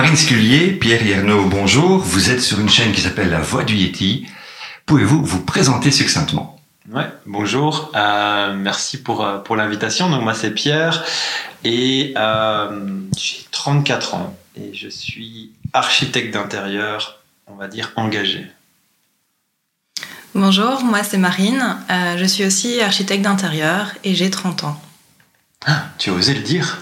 Marine Scullier, Pierre Yernaud, bonjour. Vous êtes sur une chaîne qui s'appelle La Voix du Yeti. Pouvez-vous vous présenter succinctement? Ouais, bonjour. Euh, merci pour, euh, pour l'invitation. Donc moi c'est Pierre et euh, j'ai 34 ans et je suis architecte d'intérieur, on va dire engagé. Bonjour, moi c'est Marine. Euh, je suis aussi architecte d'intérieur et j'ai 30 ans. Ah, tu as osé le dire?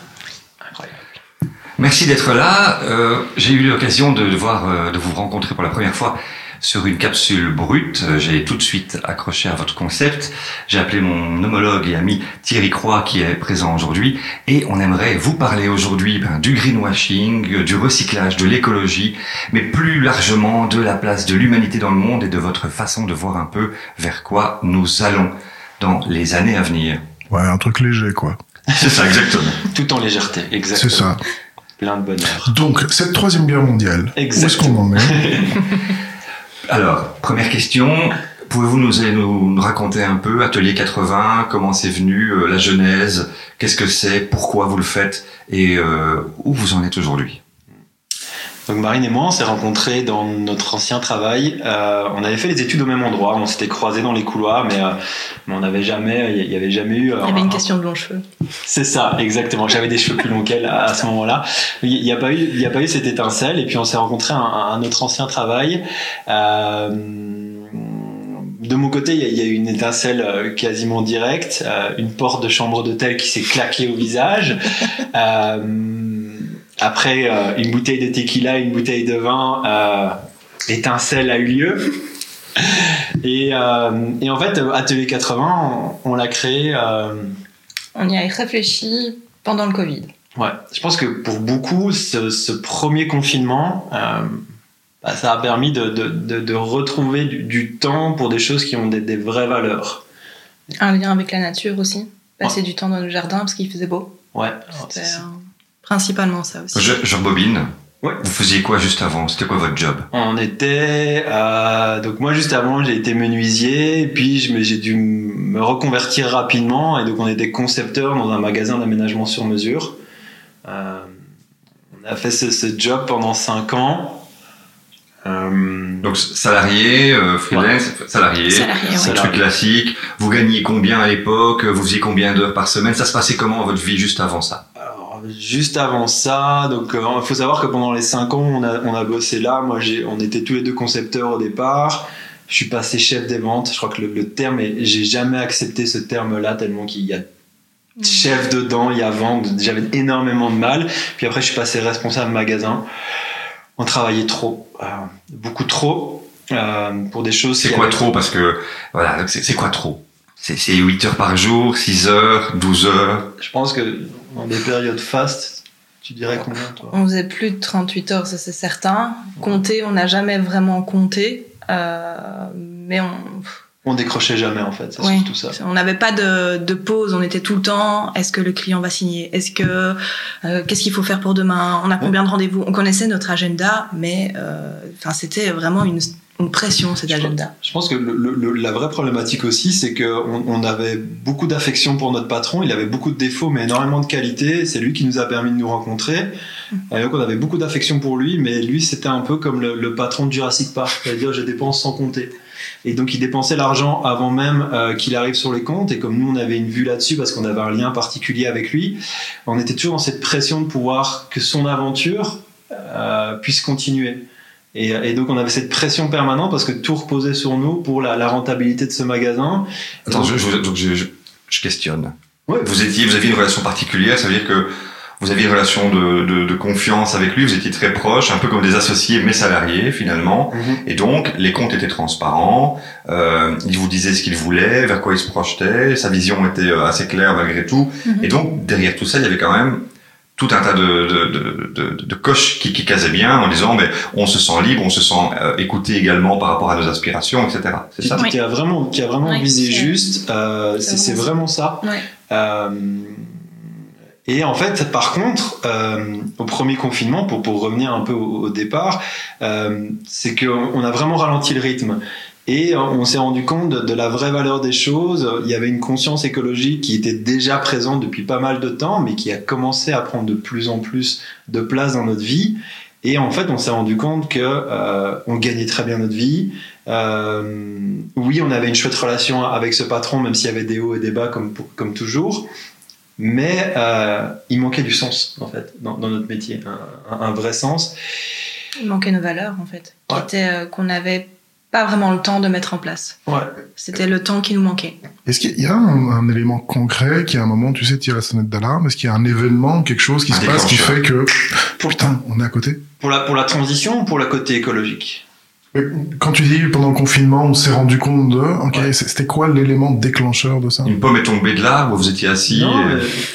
Merci d'être là. Euh, J'ai eu l'occasion de, de, voir, euh, de vous rencontrer pour la première fois sur une capsule brute. Euh, J'ai tout de suite accroché à votre concept. J'ai appelé mon homologue et ami Thierry Croix qui est présent aujourd'hui et on aimerait vous parler aujourd'hui ben, du greenwashing, du recyclage, de l'écologie, mais plus largement de la place de l'humanité dans le monde et de votre façon de voir un peu vers quoi nous allons dans les années à venir. Ouais, un truc léger, quoi. C'est ça, exactement. Tout en légèreté, exactement. C'est ça. Plein de bonheur. Donc, cette troisième guerre mondiale, Exactement. où est-ce qu'on en est Alors, première question. Pouvez-vous nous, nous, nous raconter un peu Atelier 80, comment c'est venu, euh, la genèse, qu'est-ce que c'est, pourquoi vous le faites et euh, où vous en êtes aujourd'hui? Donc Marine et moi, on s'est rencontrés dans notre ancien travail. Euh, on avait fait les études au même endroit, on s'était croisés dans les couloirs, mais, euh, mais on n'avait jamais, il y avait jamais eu. euh, Il y avait un- une question de longs cheveux. C'est ça, exactement. J'avais des cheveux plus longs qu'elle à, à ce moment-là. Il n'y a pas eu, il y a pas eu cette étincelle. Et puis on s'est rencontrés à un, à notre ancien travail. Euh, de mon côté, il y, a, il y a eu une étincelle euh, quasiment directe, euh, une porte de chambre d'hôtel qui s'est claquée au visage. Euh, après, euh, une bouteille de tequila, une bouteille de vin, euh, étincelle a eu lieu. Et, euh, et en fait, Atelier 80, on, on l'a créé. euh, On y a réfléchi pendant le Covid. Ouais, je pense que pour beaucoup, ce, ce premier confinement, euh, bah, ça a permis de, de, de, de retrouver du, du temps pour des choses qui ont des, des vraies valeurs. Un lien avec la nature aussi. Passer du temps dans le jardin parce qu'il faisait beau. Ouais, euh, principalement ça aussi. je, je rebobine. Ouais. Vous faisiez quoi juste avant? C'était quoi votre job? On était. euh, donc, moi, juste avant, j'ai été menuisier, et puis j'ai dû me reconvertir rapidement, et donc on était concepteur dans un magasin d'aménagement sur mesure. Euh, on a fait ce, ce job pendant 5 ans. Euh, Donc salarié, euh, freelance, salarié, Salarié, ouais. c'est un Salarié. truc classique. Vous gagnez combien à l'époque? Vous faisiez combien d'heures par semaine? Ça se passait comment votre vie juste avant ça? Alors, juste avant ça, donc il faut savoir que pendant les 5 ans, on a, on a bossé là. Moi, j'ai, on était tous les deux concepteurs au départ. Je suis passé chef des ventes. Je crois que le, le terme, j'ai jamais accepté ce terme-là tellement qu'il y a chef dedans, il y a vente. J'avais énormément de mal. Puis après, je suis passé responsable magasin. On travaillait trop, euh, beaucoup trop, euh, pour des choses. C'est quoi trop? Parce que voilà, c'est quoi trop? C'est c'est 8 heures par jour, 6 heures, 12 heures? Je pense que dans des périodes fastes, tu dirais combien toi On faisait plus de 38 heures, ça c'est certain. Compter, on n'a jamais vraiment compté. euh, mais on On décrochait jamais en fait. C'est Oui. surtout ça. on n'avait pas de, de pause, on était tout le temps. Est-ce que le client va signer Est-ce que euh, qu'est-ce qu'il faut faire pour demain On a combien de rendez-vous On connaissait notre agenda, mais euh, enfin c'était vraiment une, une pression cet agenda. Je pense que le- le- le- la vraie problématique aussi, c'est qu'on on avait beaucoup d'affection pour notre patron. Il avait beaucoup de défauts, mais énormément de qualités. C'est lui qui nous a permis de nous rencontrer. Et donc, on avait beaucoup d'affection pour lui, mais lui, c'était un peu comme le, le patron de Jurassic Park, c'est-à-dire je dépense sans compter. Et donc, il dépensait l'argent avant même euh, qu'il arrive sur les comptes. Et comme nous, on avait une vue là-dessus parce qu'on avait un lien particulier avec lui, on était toujours dans cette pression de pouvoir que son aventure euh, puisse continuer. Et, et donc, on avait cette pression permanente parce que tout reposait sur nous pour la, la rentabilité de ce magasin. Attends, je, je, donc je, je, je questionne. Ouais. Vous étiez, vous aviez une relation particulière, ça veut dire que vous aviez une relation de, de, de confiance avec lui, vous étiez très proches, un peu comme des associés mais salariés finalement. Mhm. Et donc, les comptes étaient transparents, euh, il vous disait ce qu'il voulait, vers quoi il se projetait, sa vision était euh, assez claire malgré tout. Mhm. Et donc, derrière tout ça, il y avait quand même tout un tas de, de, de, de, de coches qui, qui casaient bien en disant, mais on se sent libre, on se sent euh, écouté également par rapport à nos aspirations, etc. C'est ça? Qui, qui a vraiment, qui a vraiment visé juste. euh, c'est c'est vraiment ça. Euh, et en fait, par contre, euh, au premier confinement, pour, pour revenir un peu au, au départ, euh, c'est qu'on on a vraiment ralenti le rythme. Et on s'est rendu compte de, de la vraie valeur des choses. Il y avait une conscience écologique qui était déjà présente depuis pas mal de temps, mais qui a commencé à prendre de plus en plus de place dans notre vie. Et en fait, on s'est rendu compte que euh, on gagnait très bien notre vie. Euh, oui, on avait une chouette relation avec ce patron, même s'il y avait des hauts et des bas comme, toujours. Mais euh, il manquait du sens, en fait, dans, dans notre métier, un, vrai sens. Il manquait nos valeurs, en fait, qui Ouais. étaient, euh, qu'on n'avait pas vraiment le temps de mettre en place. Ouais. C'était le temps qui nous manquait. Est-ce qu'il y a un, un élément concret qui, à un moment, tu sais, tire la sonnette d'alarme? Est-ce qu'il y a un événement, quelque chose qui Un se passe qui fait que, Pour, putain, on est à côté? Pour, la, pour la transition ou pour le côté écologique? Mais Quand tu dis pendant le confinement, on s'est rendu compte de, ok, Ouais. c'était quoi l'élément déclencheur de ça? Une pomme est tombée de l'arbre, vous étiez assis.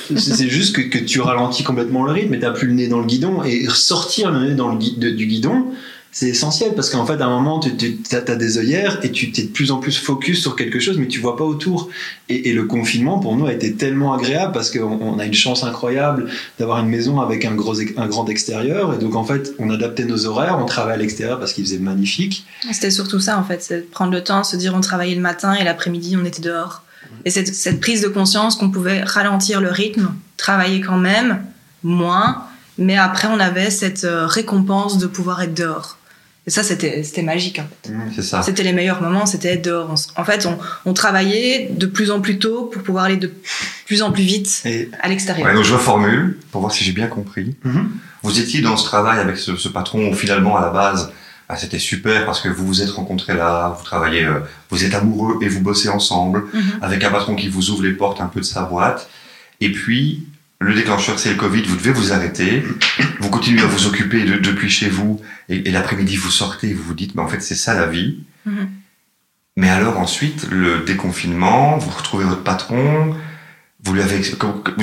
Et- c'est juste que, que tu ralentis complètement le rythme et t'as plus le nez dans le guidon. Et sortir le nez dans le gui- de- du guidon, c'est essentiel parce qu'en fait, à un moment, tu as, des œillères et tu t'es de plus en plus focus sur quelque chose, mais tu vois pas autour. Et, le confinement, pour nous, a été tellement agréable parce qu'on on a une chance incroyable d'avoir une maison avec un, gros, un grand extérieur. Et donc, en fait, on adaptait nos horaires, on travaillait à l'extérieur parce qu'il faisait magnifique. C'était surtout ça, en fait, c'est prendre le temps, se dire on travaillait le matin et l'après-midi on était dehors. Et cette, cette prise de conscience qu'on pouvait ralentir le rythme, travailler quand même, moins, mais après on avait cette euh, récompense de pouvoir être dehors. Et ça, c'était c'était magique. En fait. C'est ça. C'était les meilleurs moments, c'était être dehors. On en fait, on, on travaillait de plus en plus tôt pour pouvoir aller de plus en plus vite Et, à l'extérieur. Ouais, donc je reformule pour voir si j'ai bien compris. Mhm. Vous étiez dans ce travail avec ce, ce patron où finalement à la base bah, c'était super parce que vous vous êtes rencontrés là, vous travaillez, euh, vous êtes amoureux et vous bossez ensemble Mhm. avec un patron qui vous ouvre les portes un peu de sa boîte. Et puis le déclencheur c'est le Covid, vous devez vous arrêter, vous continuez à vous occuper de- depuis chez vous et, et l'après-midi vous sortez et vous vous dites mais en fait c'est ça la vie. Mhm. Mais alors ensuite le déconfinement, vous retrouvez votre patron. Vous lui avez,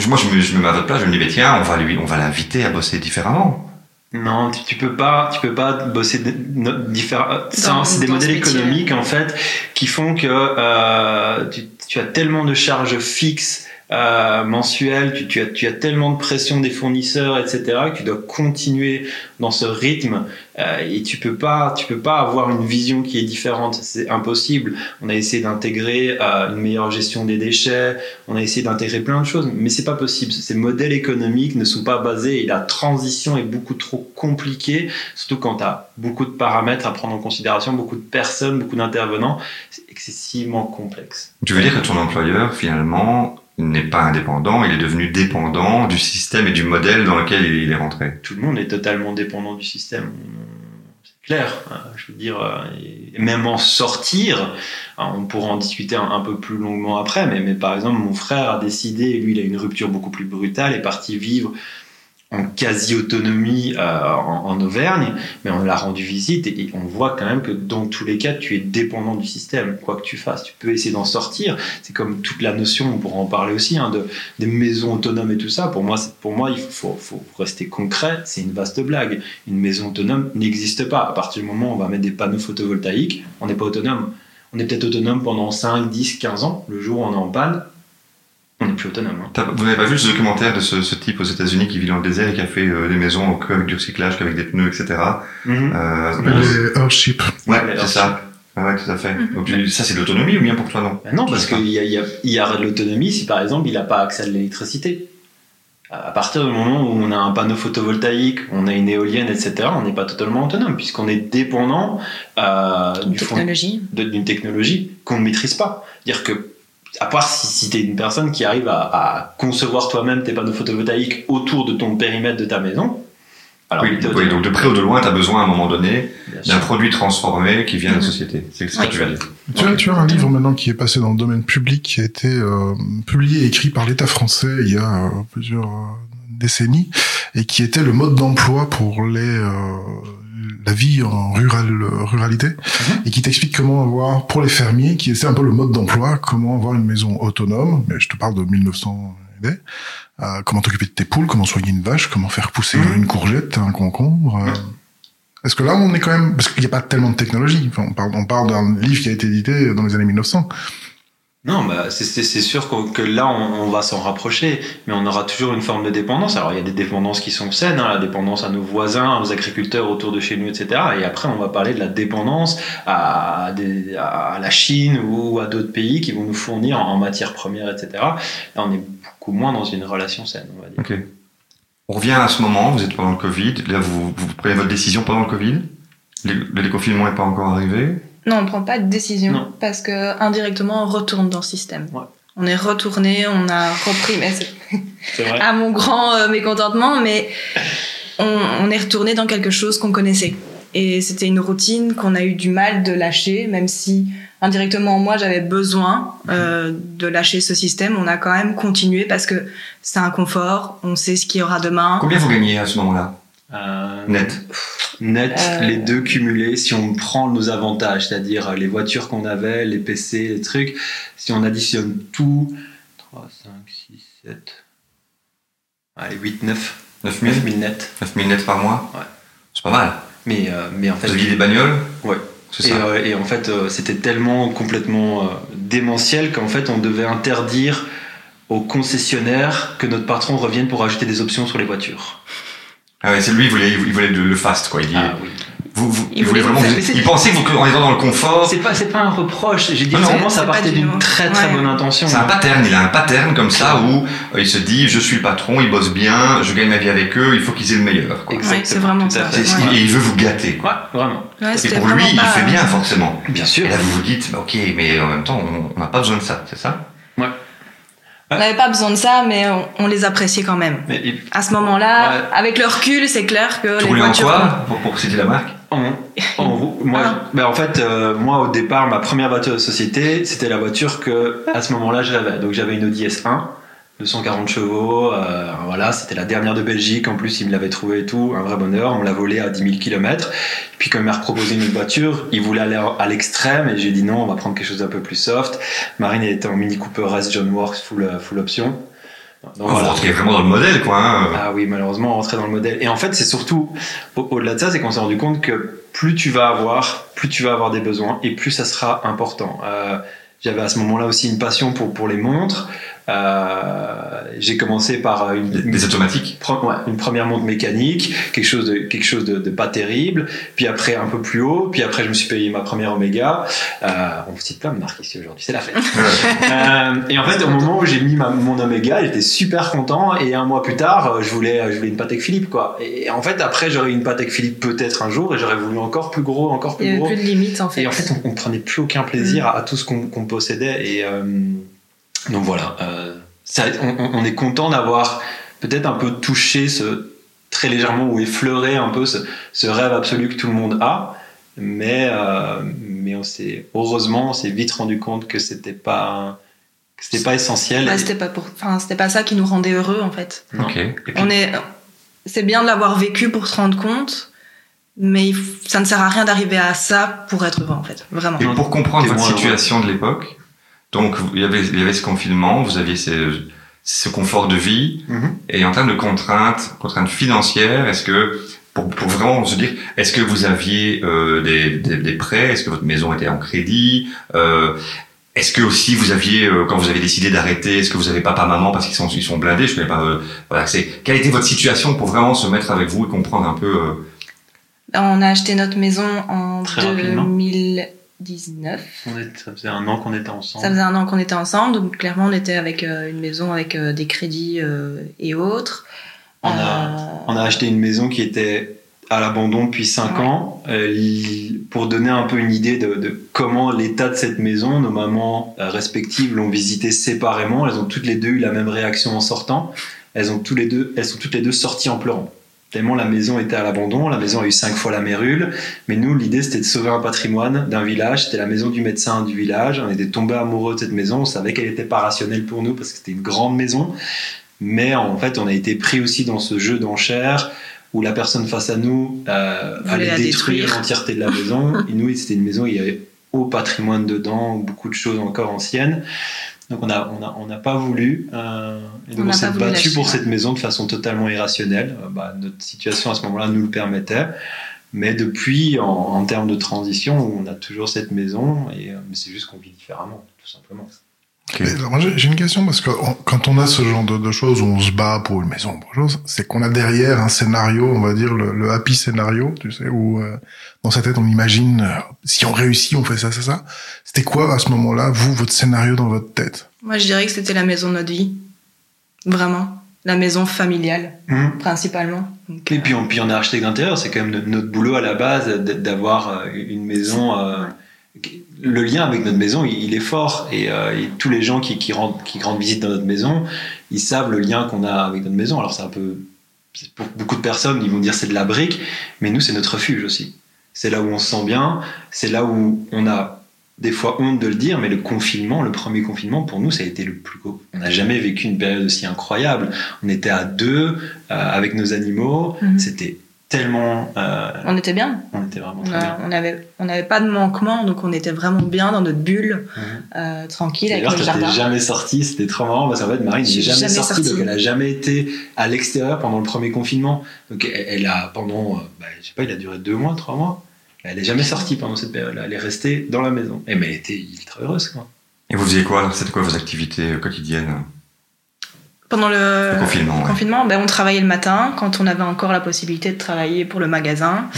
moi je me, je me mets à votre place, je me dis mais tiens on va lui, on va l'inviter à bosser différemment. Non, tu, tu peux pas, tu peux pas bosser de- no- différents. C'est des modèles économiques en fait qui font que euh, tu, tu as tellement de charges fixes euh, mensuelles, tu, tu as, tu as tellement de pression des fournisseurs, etc. que tu dois continuer dans ce rythme euh, et tu peux pas, tu peux pas avoir une vision qui est différente. C'est impossible. On a essayé d'intégrer euh, une meilleure gestion des déchets, on a essayé d'intégrer plein de choses, mais c'est pas possible. Ces modèles économiques ne sont pas basés et la transition est beaucoup trop compliquée, surtout quand tu as beaucoup de paramètres à prendre en considération, beaucoup de personnes, beaucoup d'intervenants. C'est excessivement complexe. Tu veux dire que ton employeur, finalement, n'est pas indépendant, il est devenu dépendant du système et du modèle dans lequel il il est rentré. Tout le monde est totalement dépendant du système. C'est clair. Euh, Je veux dire, euh, et même en sortir, hein, on pourra en discuter un, un peu plus longuement après, mais, mais par exemple, mon frère a décidé, lui, il a une rupture beaucoup plus brutale, est parti vivre en quasi-autonomie euh, en, Auvergne, mais on l'a rendu visite et, on voit quand même que dans tous les cas, tu es dépendant du système, quoi que tu fasses. Tu peux essayer d'en sortir. C'est comme toute la notion, on pourra en parler aussi, hein, de, des maisons autonomes et tout ça. Pour moi, pour moi il faut, faut rester concret. C'est une vaste blague. Une maison autonome n'existe pas. À partir du moment où on va mettre des panneaux photovoltaïques, on n'est pas autonome. On est peut-être autonome pendant 5, 10, 15 ans. Le jour où on est en panne, on n'est plus autonome. hein. Vous n'avez pas vu ce documentaire de ce, ce type aux États-Unis qui vit dans le désert et qui a fait euh, des maisons que avec du recyclage, qu'avec des pneus, etc. Euh, Les Earthship. ouais, c'est ça. Ah ouais, tout à fait. Donc tu- ça, c'est de l'autonomie ou bien pour toi, non? Ben non, parce qu'il y, a- il y, a- il y a de l'autonomie si par exemple il n'a pas accès à l'électricité. À partir du moment où on a un panneau photovoltaïque, on a une éolienne, etc., on n'est pas totalement autonome puisqu'on est dépendant euh, d'une technologie qu'on ne maîtrise pas. Dire que, à part si, si tu es une personne qui arrive à, à concevoir toi-même tes panneaux photovoltaïques autour de ton périmètre de ta maison, alors oui, donc de près ou de loin, tu as besoin à un moment donné d'un produit transformé qui vient de la Mhm. société. C'est ce que tu vas dire. Tu as, tu as un livre maintenant qui est passé dans le domaine public, qui a été euh, publié et écrit par l'État français il y a euh, plusieurs euh, décennies, et qui était le mode d'emploi pour les euh, la vie en rural, ruralité, et qui t'explique comment avoir, pour les fermiers, qui c'est un peu le mode d'emploi, comment avoir une maison autonome, mais je te parle de 1900 et des, euh, comment t'occuper de tes poules, comment soigner une vache, comment faire pousser Mhm. une courgette, un concombre. euh. Est-ce que là, on est quand même, parce qu'il n'y a pas tellement de technologie. Enfin, on parle, on parle d'un livre qui a été édité dans les années 1900. Non, bah, c'est- sûr que là, on, va s'en rapprocher, mais on aura toujours une forme de dépendance. Alors, il y a des dépendances qui sont saines, hein, la dépendance à nos voisins, aux agriculteurs autour de chez nous, etc. Et après, on va parler de la dépendance à, la Chine ou à d'autres pays qui vont nous fournir en, en matières premières, etc. Là, on est beaucoup moins dans une relation saine, on va dire. Ok. On revient à ce moment, vous êtes pendant le Covid, là vous, vous prenez votre décision pendant le Covid, le, le déconfinement n'est pas encore arrivé? Non, on ne prend pas de décision Non. parce que indirectement on retourne dans le système. Ouais. On est retourné, on a repris, mais c'est C'est vrai. à mon grand euh, mécontentement, mais on, on est retourné dans quelque chose qu'on connaissait. Et c'était une routine qu'on a eu du mal de lâcher, même si indirectement moi j'avais besoin euh, de lâcher ce système. On a quand même continué parce que c'est un confort, on sait ce qu'il y aura demain. Combien vous gagnez à ce moment-là? Euh, Net Net, Euh. les deux cumulés, si on prend nos avantages, c'est-à-dire les voitures qu'on avait, les PC, les trucs, si on additionne tout, 3, 5, 6, 7, allez, 8, 9, 9 000 9 000 net. 9 000 net par mois Ouais. C'est pas mal. Mais, euh, mais en fait, Vous aviez des bagnoles Ouais. C'est et, ça. euh, et en fait, euh, c'était tellement complètement euh, démentiel qu'en fait, on devait interdire aux concessionnaires que notre patron revienne pour ajouter des options sur les voitures. Ah ouais, c'est lui, il voulait, il voulait le, fast, quoi. Il, Ah oui. vous, vous, Il il, voulait vraiment. vous il pensait que vous, en étant dans le confort, C'est pas, un reproche. J'ai dit Non, non. vraiment, ça partait du d'une très très Ouais. bonne intention. c'est un pattern. Il a un pattern comme ça où euh, il se dit, je suis le patron, il bosse bien, je gagne ma vie avec eux, il faut qu'ils aient le meilleur. Quoi. Exactement, Ouais, c'est vraiment ça. Ouais. Et il veut vous gâter. Ouais, vraiment. Ouais, Et pour lui, il fait bien forcément. Bien sûr. Et là, vous vous dites, bah, ok, mais en même temps, on on n'a pas besoin de ça, c'est ça? On n'avait pas besoin de ça, mais on, on les appréciait quand même. Mais À ce moment-là, Ouais. avec le recul, c'est clair que Tu les en quoi pour, pour citer la marque en, en roue- moi, Ah. ben, en fait, euh, moi au départ, ma première voiture de société, c'était la voiture que à ce moment-là j'avais. Donc j'avais une Audi S1, 240 chevaux. euh, voilà, c'était la dernière de Belgique. En plus, il me l'avait trouvé et tout, un vrai bonheur. On l'a volé à 10 000 km. Puis quand il m'a proposé une autre voiture, il voulait aller à l'extrême et j'ai dit non, on va prendre quelque chose d'un peu plus soft. Marine était en Mini Cooper S John Works full euh, full option. Donc, voilà. rentrez vraiment dans le modèle, quoi. hein. Ah oui, malheureusement, on rentrait dans le modèle. Et en fait, c'est surtout, au- au-delà de ça, c'est qu'on s'est rendu compte que plus tu vas avoir, plus tu vas avoir des besoins et plus ça sera important. Euh, j'avais à ce moment-là aussi une passion pour, pour les montres. Euh, j'ai commencé par une, Des, des automatiques. Pre- ouais, une première montre mécanique, quelque chose de quelque chose de, de pas terrible. Puis après un peu plus haut. Puis après je me suis payé ma première Omega. Euh, on vous cite plein de marques ici aujourd'hui, c'est la fête. Euh, et en fait au moment où j'ai mis ma- mon Omega, j'étais super content. Et un mois plus tard, euh, je voulais je voulais une Patek Philippe quoi. Et en fait après j'aurais eu une Patek Philippe peut-être un jour et j'aurais voulu encore plus gros, encore Il n'y plus avait gros. plus de limites en fait. Et en fait, on, on prenait plus aucun plaisir à, à tout ce qu'on possédait. Et euh, donc voilà, euh, ça- on, est content d'avoir peut-être un peu touché ce très légèrement ou effleuré un peu ce, ce rêve absolu que tout le monde a. Mais euh, mais on s'est heureusement on s'est vite rendu compte que c'était pas que c'était pas essentiel. Bah, Et- c'était pas pour, enfin, c'était pas ça qui nous rendait heureux en fait. puis- On est, c'est bien de l'avoir vécu pour se rendre compte, mais ça ne sert à rien d'arriver à ça pour être heureux en fait, vraiment. Et pour comprendre T'es votre situation de l'époque, donc vous- il y, avait, il y avait ce confinement, vous aviez ce, ce confort de vie, Mhm. et en termes de contraintes, contraintes financières, est-ce que, pour, pour vraiment se dire, est-ce que vous aviez euh, des, des, des prêts, est-ce que votre maison était en crédit, euh, est-ce que aussi vous aviez, euh, quand vous avez décidé d'arrêter, est-ce que vous avez papa, maman, parce qu'ils sont, ils sont blindés, je connais pas, euh, voilà, c'est, quelle était votre situation pour vraiment se mettre avec vous et comprendre un peu, euh, on a acheté notre maison en Très rapidement. 2019. On est- ça faisait un an qu'on était ensemble. Ça faisait un an qu'on était ensemble, donc clairement on était avec euh, une maison avec euh, des crédits euh, et autres. On a- On a acheté une maison qui était à l'abandon depuis 5 Ouais. ans. Pour donner un peu une idée de, de comment l'état de cette maison, nos mamans respectives l'ont visitée séparément. Elles ont toutes les deux eu la même réaction en sortant. Elles, ont tous les deux, elles sont toutes les deux sorties en pleurant. Tellement la maison était à l'abandon, la maison a eu cinq fois la mérule. Mais nous, l'idée, c'était de sauver un patrimoine d'un village. C'était la maison du médecin du village. On était tombés amoureux de cette maison. On savait qu'elle n'était pas rationnelle pour nous parce que c'était une grande maison. Mais en fait, on a été pris aussi dans ce jeu d'enchères où la personne face à nous euh, allait la détruire détruire. l'entièreté de la maison. Et nous, c'était une maison où il y avait au patrimoine dedans, beaucoup de choses encore anciennes. Donc on n'a on a, on pas voulu. euh, et On donc on, n'a s'est battu pour cette maison de façon totalement irrationnelle. Euh, bah, notre situation à ce moment-là nous le permettait. Mais depuis, en, en termes de transition, on a toujours cette maison. Et euh, mais c'est juste qu'on vit différemment, tout simplement. Ok. Mais alors, moi, j'ai une question parce que on- quand on a ce genre de, de choses où on se bat pour une maison, pour autre chose, c'est qu'on a derrière un scénario, on va dire le, le happy scénario, tu sais, où euh, dans sa tête on imagine euh, si on réussit, on fait ça, ça, ça. C'était quoi à ce moment-là, vous, votre scénario dans votre tête? Moi je dirais que c'était la maison de notre vie. Vraiment. la maison familiale, Hum. principalement. Donc, Et euh, puis on, puis on est architecte d'intérieur, c'est quand même no- notre boulot à la base d'avoir euh, une maison. euh, Le lien avec notre maison, il, est fort. Et, euh, et tous les gens qui, qui, rendent, qui rendent visite dans notre maison, ils savent le lien qu'on a avec notre maison. Alors c'est un peu. Pour beaucoup de personnes, ils vont dire c'est de la brique, mais nous, c'est notre refuge aussi. C'est là où on se sent bien, c'est là où on a des fois honte de le dire, mais le confinement, le premier confinement, pour nous, ça a été le plus beau. On n'a jamais vécu une période aussi incroyable. On était à deux, euh, avec nos animaux. Mhm. C'était tellement. euh, on était bien. on était vraiment On très a- bien. on avait, on n'avait pas de manquement, donc on était vraiment bien dans notre bulle, Mhm. euh, tranquille avec t'étais jardin. jamais sorti, c'était trop marrant parce qu'en fait, Marine n'est jamais, jamais sortie, sortie. donc elle a jamais été à l'extérieur pendant le premier confinement. Donc elle, elle a pendant, euh, bah, je sais pas, il a duré deux mois, trois mois. Elle est jamais sortie pendant cette période-là. Elle est restée dans la maison. Et mais elle était ultra heureuse, quoi. Et vous faisiez quoi C'était quoi vos activités euh, quotidiennes? Pendant le, Le confinement, ouais. ben, on travaillait le matin quand on avait encore la possibilité de travailler pour le magasin.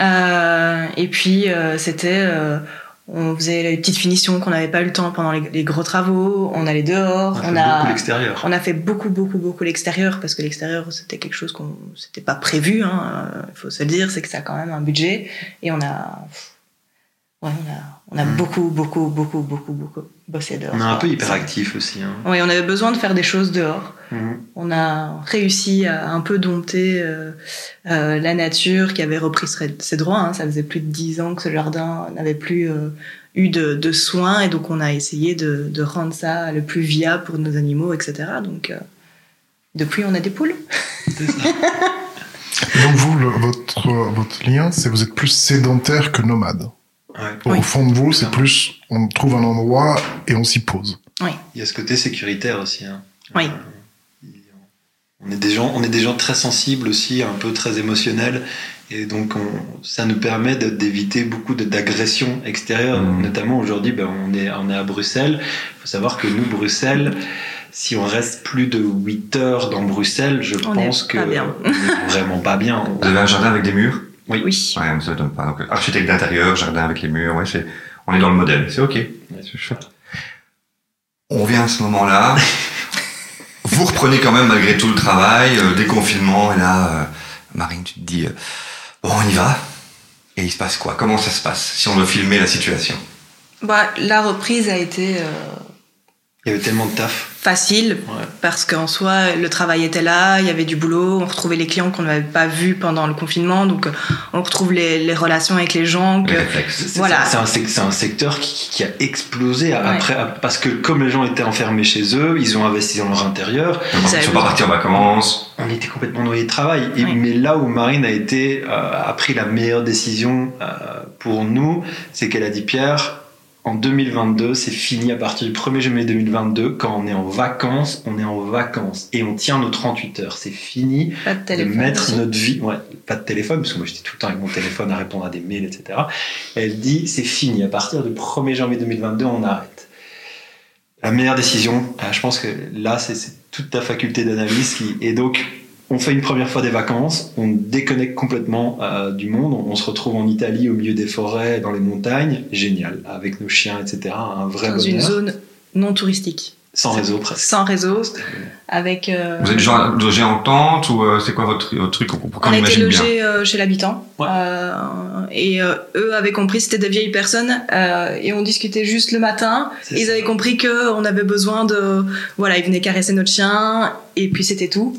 Euh, et puis euh, c'était, euh, on faisait les petites finitions qu'on n'avait pas eu le temps pendant les, les gros travaux. On allait dehors. On a On fait a, beaucoup l'extérieur. on a fait beaucoup, beaucoup, beaucoup l'extérieur parce que l'extérieur c'était quelque chose qu'on, c'était pas prévu. Hein, euh, il faut se le dire, c'est que ça a quand même un budget et on a, ouais, on a, on a Mm. beaucoup, beaucoup, beaucoup, beaucoup, beaucoup bossé dehors. On est un peu hyperactif aussi. Hein. Oui, on avait besoin de faire des choses dehors. Mhm. On a réussi à un peu dompter euh, euh, la nature qui avait repris ses droits. hein. Ça faisait plus de dix ans que ce jardin n'avait plus euh, eu de, de soins et donc on a essayé de, de rendre ça le plus viable pour nos animaux, etc. Donc euh, depuis, on a des poules. C'est ça. Et donc vous, le- votre, votre lien, c'est vous êtes plus sédentaire que nomade. Ouais. Oui. Au fond de vous, c'est plus on trouve un endroit et on s'y pose. Il y a ce côté sécuritaire aussi. hein. Oui. Euh, on est des gens, on est des gens très sensibles aussi, un peu très émotionnels, et donc on- ça nous permet d'éviter beaucoup de- d'agressions extérieures. Mhm. Notamment aujourd'hui, ben, on est on est à Bruxelles. Il faut savoir que nous, Bruxelles, si on reste plus de 8 heures dans Bruxelles, je On pense est que pas bien. on est vraiment pas bien. Vous avez un jardin avec des murs? Oui. Oui. Ouais, mais ça donne pas. Donc, architecte d'intérieur, jardin avec les murs, ouais, c'est, on est dans le modèle. C'est ok. C'est chouette. On vient à ce moment-là. vous reprenez quand même malgré tout le travail, euh, déconfinement, et là, euh, Marine, tu te dis, euh, bon, on y va. Et il se passe quoi? Comment ça se passe? Si on veut filmer la situation? Bah, la reprise a été euh, Il y avait tellement de taf. facile Ouais. parce qu'en soi, le travail était là, il y avait du boulot, on retrouvait les clients qu'on n'avait pas vus pendant le confinement, donc euh, on retrouve les, les relations avec les gens. Que, Les réflexes. C'est- Voilà. C'est un, sec- c'est un secteur qui, qui a explosé Ouais. après, parce que comme les gens étaient enfermés chez eux, ils ont investi dans leur intérieur. Ils sont pas partis en vacances. On était complètement noyés de travail. Et. Mais là où Marine a été, euh, a pris la meilleure décision euh, pour nous, c'est qu'elle a dit Pierre, en 2022, c'est fini à partir du 1er janvier 2022. Quand on est en vacances, on est en vacances et on tient nos 38 heures. C'est fini pas de de téléphone. mettre aussi. notre vie, ouais, pas de téléphone, parce que moi j'étais tout le temps avec mon téléphone à répondre à des mails, etc. Elle dit c'est fini, à partir du 1er janvier 2022, on arrête. La meilleure décision, euh, je pense que là c'est c'est toute ta faculté d'analyse qui. Et donc, on fait une première fois des vacances, on déconnecte complètement euh, du monde, on, on se retrouve en Italie au milieu des forêts, dans les montagnes, génial, avec nos chiens, etc. Un vrai dans bonheur. une zone non touristique, Sans réseau presque. sans réseau, avec. euh, Vous êtes genre logé en tente ou euh, c'est quoi votre, votre truc pour qu'on on a été imagine bien logés euh, chez l'habitant Ouais. euh, et euh, eux avaient compris c'était des vieilles personnes euh, et on discutait juste le matin. Ils ça. avaient compris que on avait besoin de voilà ils venaient caresser notre chien et puis c'était tout.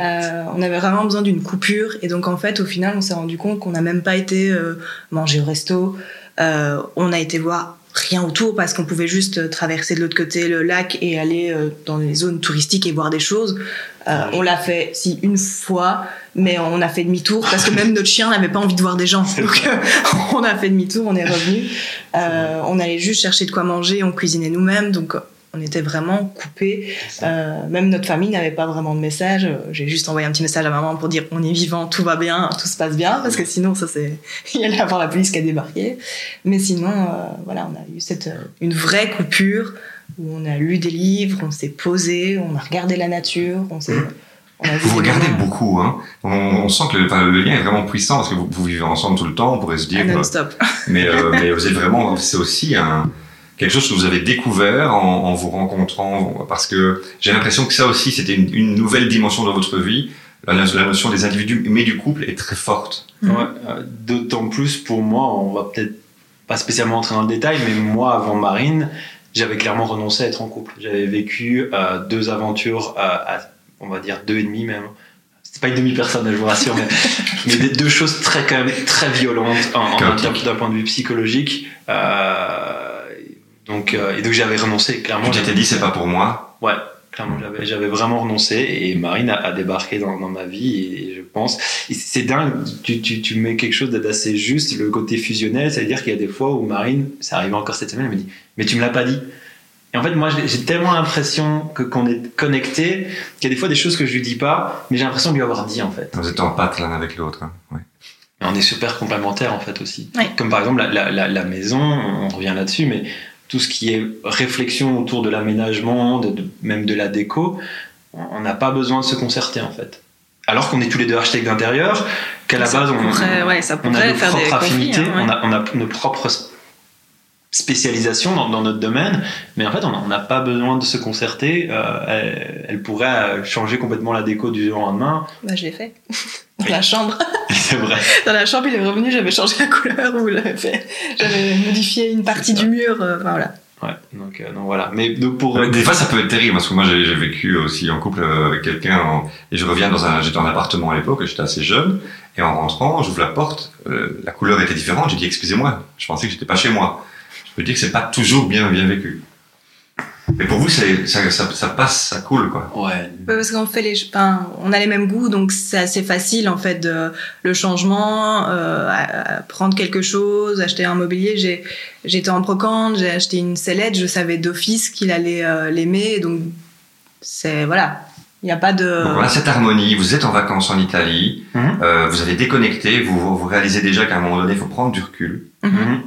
Euh, on avait vraiment besoin d'une coupure et donc en fait au final on s'est rendu compte qu'on n'a même pas été euh, manger au resto. Euh, on a été voir rien autour parce qu'on pouvait juste traverser de l'autre côté le lac et aller euh, dans les zones touristiques et voir des choses. Euh, on l'a fait si une fois, mais on a fait demi-tour parce que même notre chien n'avait pas envie de voir des gens. Donc euh, on a fait demi-tour, on est revenu. Euh, on allait juste chercher de quoi manger, on cuisinait nous-mêmes, donc euh, on était vraiment coupés. Euh, même notre famille n'avait pas vraiment de message. J'ai juste envoyé un petit message à maman pour dire on est vivant, tout va bien, tout se passe bien, parce que sinon ça c'est il y allait avoir la police qui a débarqué. Mais sinon euh, voilà, on a eu cette euh, une vraie coupure où on a lu des livres, on s'est posé, on a regardé la nature, on s'est Vous regardez beaucoup, hein. On, on sent que le, enfin, le lien est vraiment puissant parce que vous, vous vivez ensemble tout le temps. On pourrait se dire, à non-stop. mais, euh, mais vous êtes vraiment, c'est aussi un quelque chose que vous avez découvert en, en vous rencontrant Parce que j'ai l'impression que ça aussi, c'était une, une, nouvelle dimension dans votre vie. La, la, notion des individus, mais du couple, est très forte. Ouais, euh, D'autant plus pour moi, on va peut-être pas spécialement entrer dans le détail, mais moi, avant Marine, j'avais clairement renoncé à être en couple. J'avais vécu euh, deux aventures, euh, à, on va dire deux et demi même. C'est pas une demi-personne, je vous rassure, mais, mais des, deux choses très, quand même, très violentes en, en d'un point de vue psychologique. Euh, donc, euh, et donc j'avais renoncé, clairement. Tu t'étais dit, c'est pas pour moi Ouais, clairement, j'avais, j'avais vraiment renoncé et Marine a, a débarqué dans, dans, ma vie et, je pense. C'est dingue, tu, tu, tu mets quelque chose d'assez juste, le côté fusionnel, c'est-à-dire qu'il y a des fois où Marine, ça arrive encore cette semaine, elle me dit, mais tu me l'as pas dit. Et en fait, moi, j'ai tellement l'impression que qu'on est connecté qu'il y a des fois des choses que je lui dis pas, mais j'ai l'impression de lui avoir dit en fait. Vous êtes en pâte l'un avec l'autre. Hein. Ouais. On est super complémentaires en fait aussi. Oui. Comme par exemple la, la, la, maison, on revient là-dessus, mais tout ce qui est réflexion autour de l'aménagement, de, de, même de la déco, on n'a pas besoin de se concerter en fait. Alors qu'on est tous les deux architectes d'intérieur, qu'à la base pourrait, on, ouais, ça on a nos propres affinités, conflits, hein, ouais. on, a, on a nos propres spécialisation dans, dans, notre domaine, mais en fait, on n'a pas besoin de se concerter. Euh, elle, elle, pourrait changer complètement la déco du jour au lendemain. Bah, je l'ai fait. Dans la chambre. C'est vrai. Dans la chambre, il est revenu, j'avais changé la couleur ou j'avais fait, j'avais modifié une partie du mur. Euh, enfin, voilà. Ouais, donc, euh, donc voilà. Mais donc pour euh, des fois ça peut être terrible parce que moi j'ai vécu aussi en couple avec quelqu'un et je reviens dans un j'étais en appartement à l'époque, j'étais assez jeune et en rentrant j'ouvre la porte, euh, la couleur était différente, j'ai dit excusez-moi, je pensais que j'étais pas chez moi. Je peux dire que c'est pas toujours bien bien vécu. Mais pour vous, ça, ça, ça, passe, ça coule, quoi. Ouais. ouais parce qu'on fait les, enfin, on a les mêmes goûts, donc c'est assez facile, en fait, de, le changement, euh, à, à prendre quelque chose, acheter un mobilier. J'ai, j'étais en brocante, j'ai acheté une sellette, je savais d'office qu'il allait euh, l'aimer, donc c'est, voilà. Il n'y a pas de. Donc voilà cette harmonie. Vous êtes en vacances en Italie, mm -hmm. euh, vous avez déconnecté, vous, vous réalisez déjà qu'à un moment donné, il faut prendre du recul. Mm -hmm.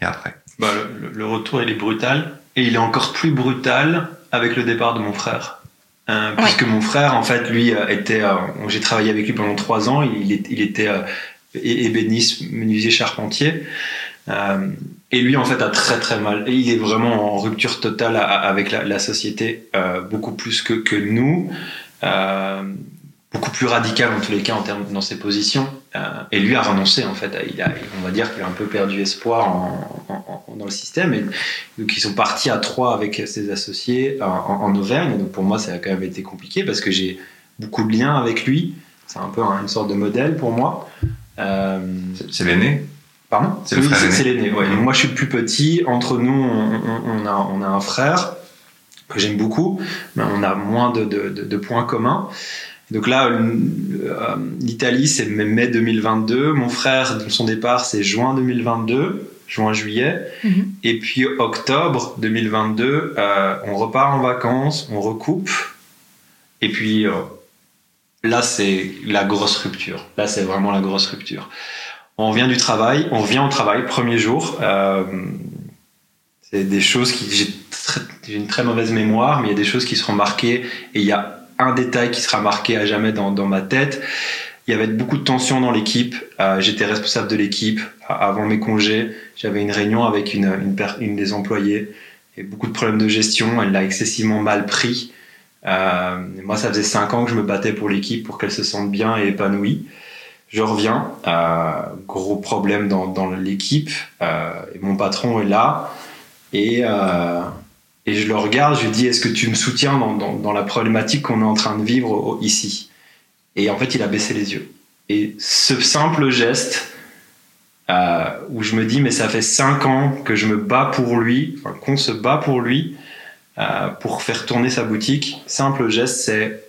Et après bah, le, le, retour, il est brutal. Et il est encore plus brutal avec le départ de mon frère. Euh, ouais. Puisque mon frère, en fait, lui, était. Euh, J'ai travaillé avec lui pendant trois ans. Il, il était euh, ébéniste, menuisier charpentier. Euh, et lui, en fait, a très très mal. Et il est vraiment en rupture totale à, avec la, la société, euh, beaucoup plus que, que nous. Euh, beaucoup plus radical en tous les cas en termes dans ses positions. Euh, et lui a renoncé en fait. Il a, on va dire qu'il a un peu perdu espoir en, en, en, dans le système. Et donc ils sont partis à trois avec ses associés en, Auvergne. Donc pour moi ça a quand même été compliqué parce que j'ai beaucoup de liens avec lui. C'est un peu une sorte de modèle pour moi. Euh, c'est l'aîné? Pardon? C'est le frère C'est l'aîné. Ouais. Moi je suis le plus petit. Entre nous on, on a, on a un frère que j'aime beaucoup, mais on a moins de, de, de, de points communs. Donc là, euh, l'Italie, c'est mai 2022. Mon frère, son départ, c'est juin 2022, juin-juillet. Mm -hmm. Et puis octobre 2022, euh, on repart en vacances, on recoupe. Et puis euh, là, c'est la grosse rupture. Là, c'est vraiment la grosse rupture. On vient du travail, on vient au travail, premier jour. Euh, c'est des choses qui... J'ai une très mauvaise mémoire, mais il y a des choses qui seront marquées. Et il y a un détail qui sera marqué à jamais dans, ma tête. Il y avait beaucoup de tension dans l'équipe. Euh, J'étais responsable de l'équipe. Avant mes congés, j'avais une réunion avec une, des employées. Et beaucoup de problèmes de gestion. Elle l'a excessivement mal pris. Euh, moi, ça faisait cinq ans que je me battais pour l'équipe pour qu'elle se sente bien et épanouie. Je reviens. Euh, gros problème dans, dans l'équipe. Mon patron est là. Et et je le regarde, je lui dis Est-ce que tu me soutiens dans, dans, la problématique qu'on est en train de vivre ici? Et en fait, il a baissé les yeux. Et ce simple geste, euh, où je me dis Mais ça fait cinq ans que je me bats pour lui, qu'on se bat pour lui, euh, pour faire tourner sa boutique, simple geste, c'est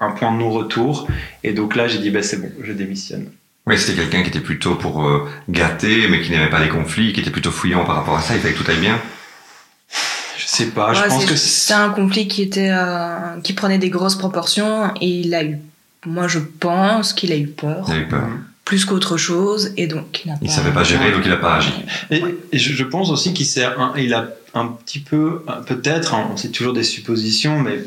un point de non-retour. Et donc là, j'ai dit bah, C'est bon, je démissionne. Oui, c'était quelqu'un qui était plutôt pour euh, gâter, mais qui n'aimait pas les conflits, qui était plutôt fouillant par rapport à ça, il fallait que tout aille bien. Sais pas, je pense que c'est un conflit qui était euh, qui prenait des grosses proportions et il a eu moi je pense qu'il a eu peur. Il a eu peur. Plus qu'autre chose et donc il n'a Il savait pas gérer donc il n'a pas agi. Et, ouais. et je, je, pense aussi qu'il s'est il a un petit peu peut-être hein, c'est toujours des suppositions mais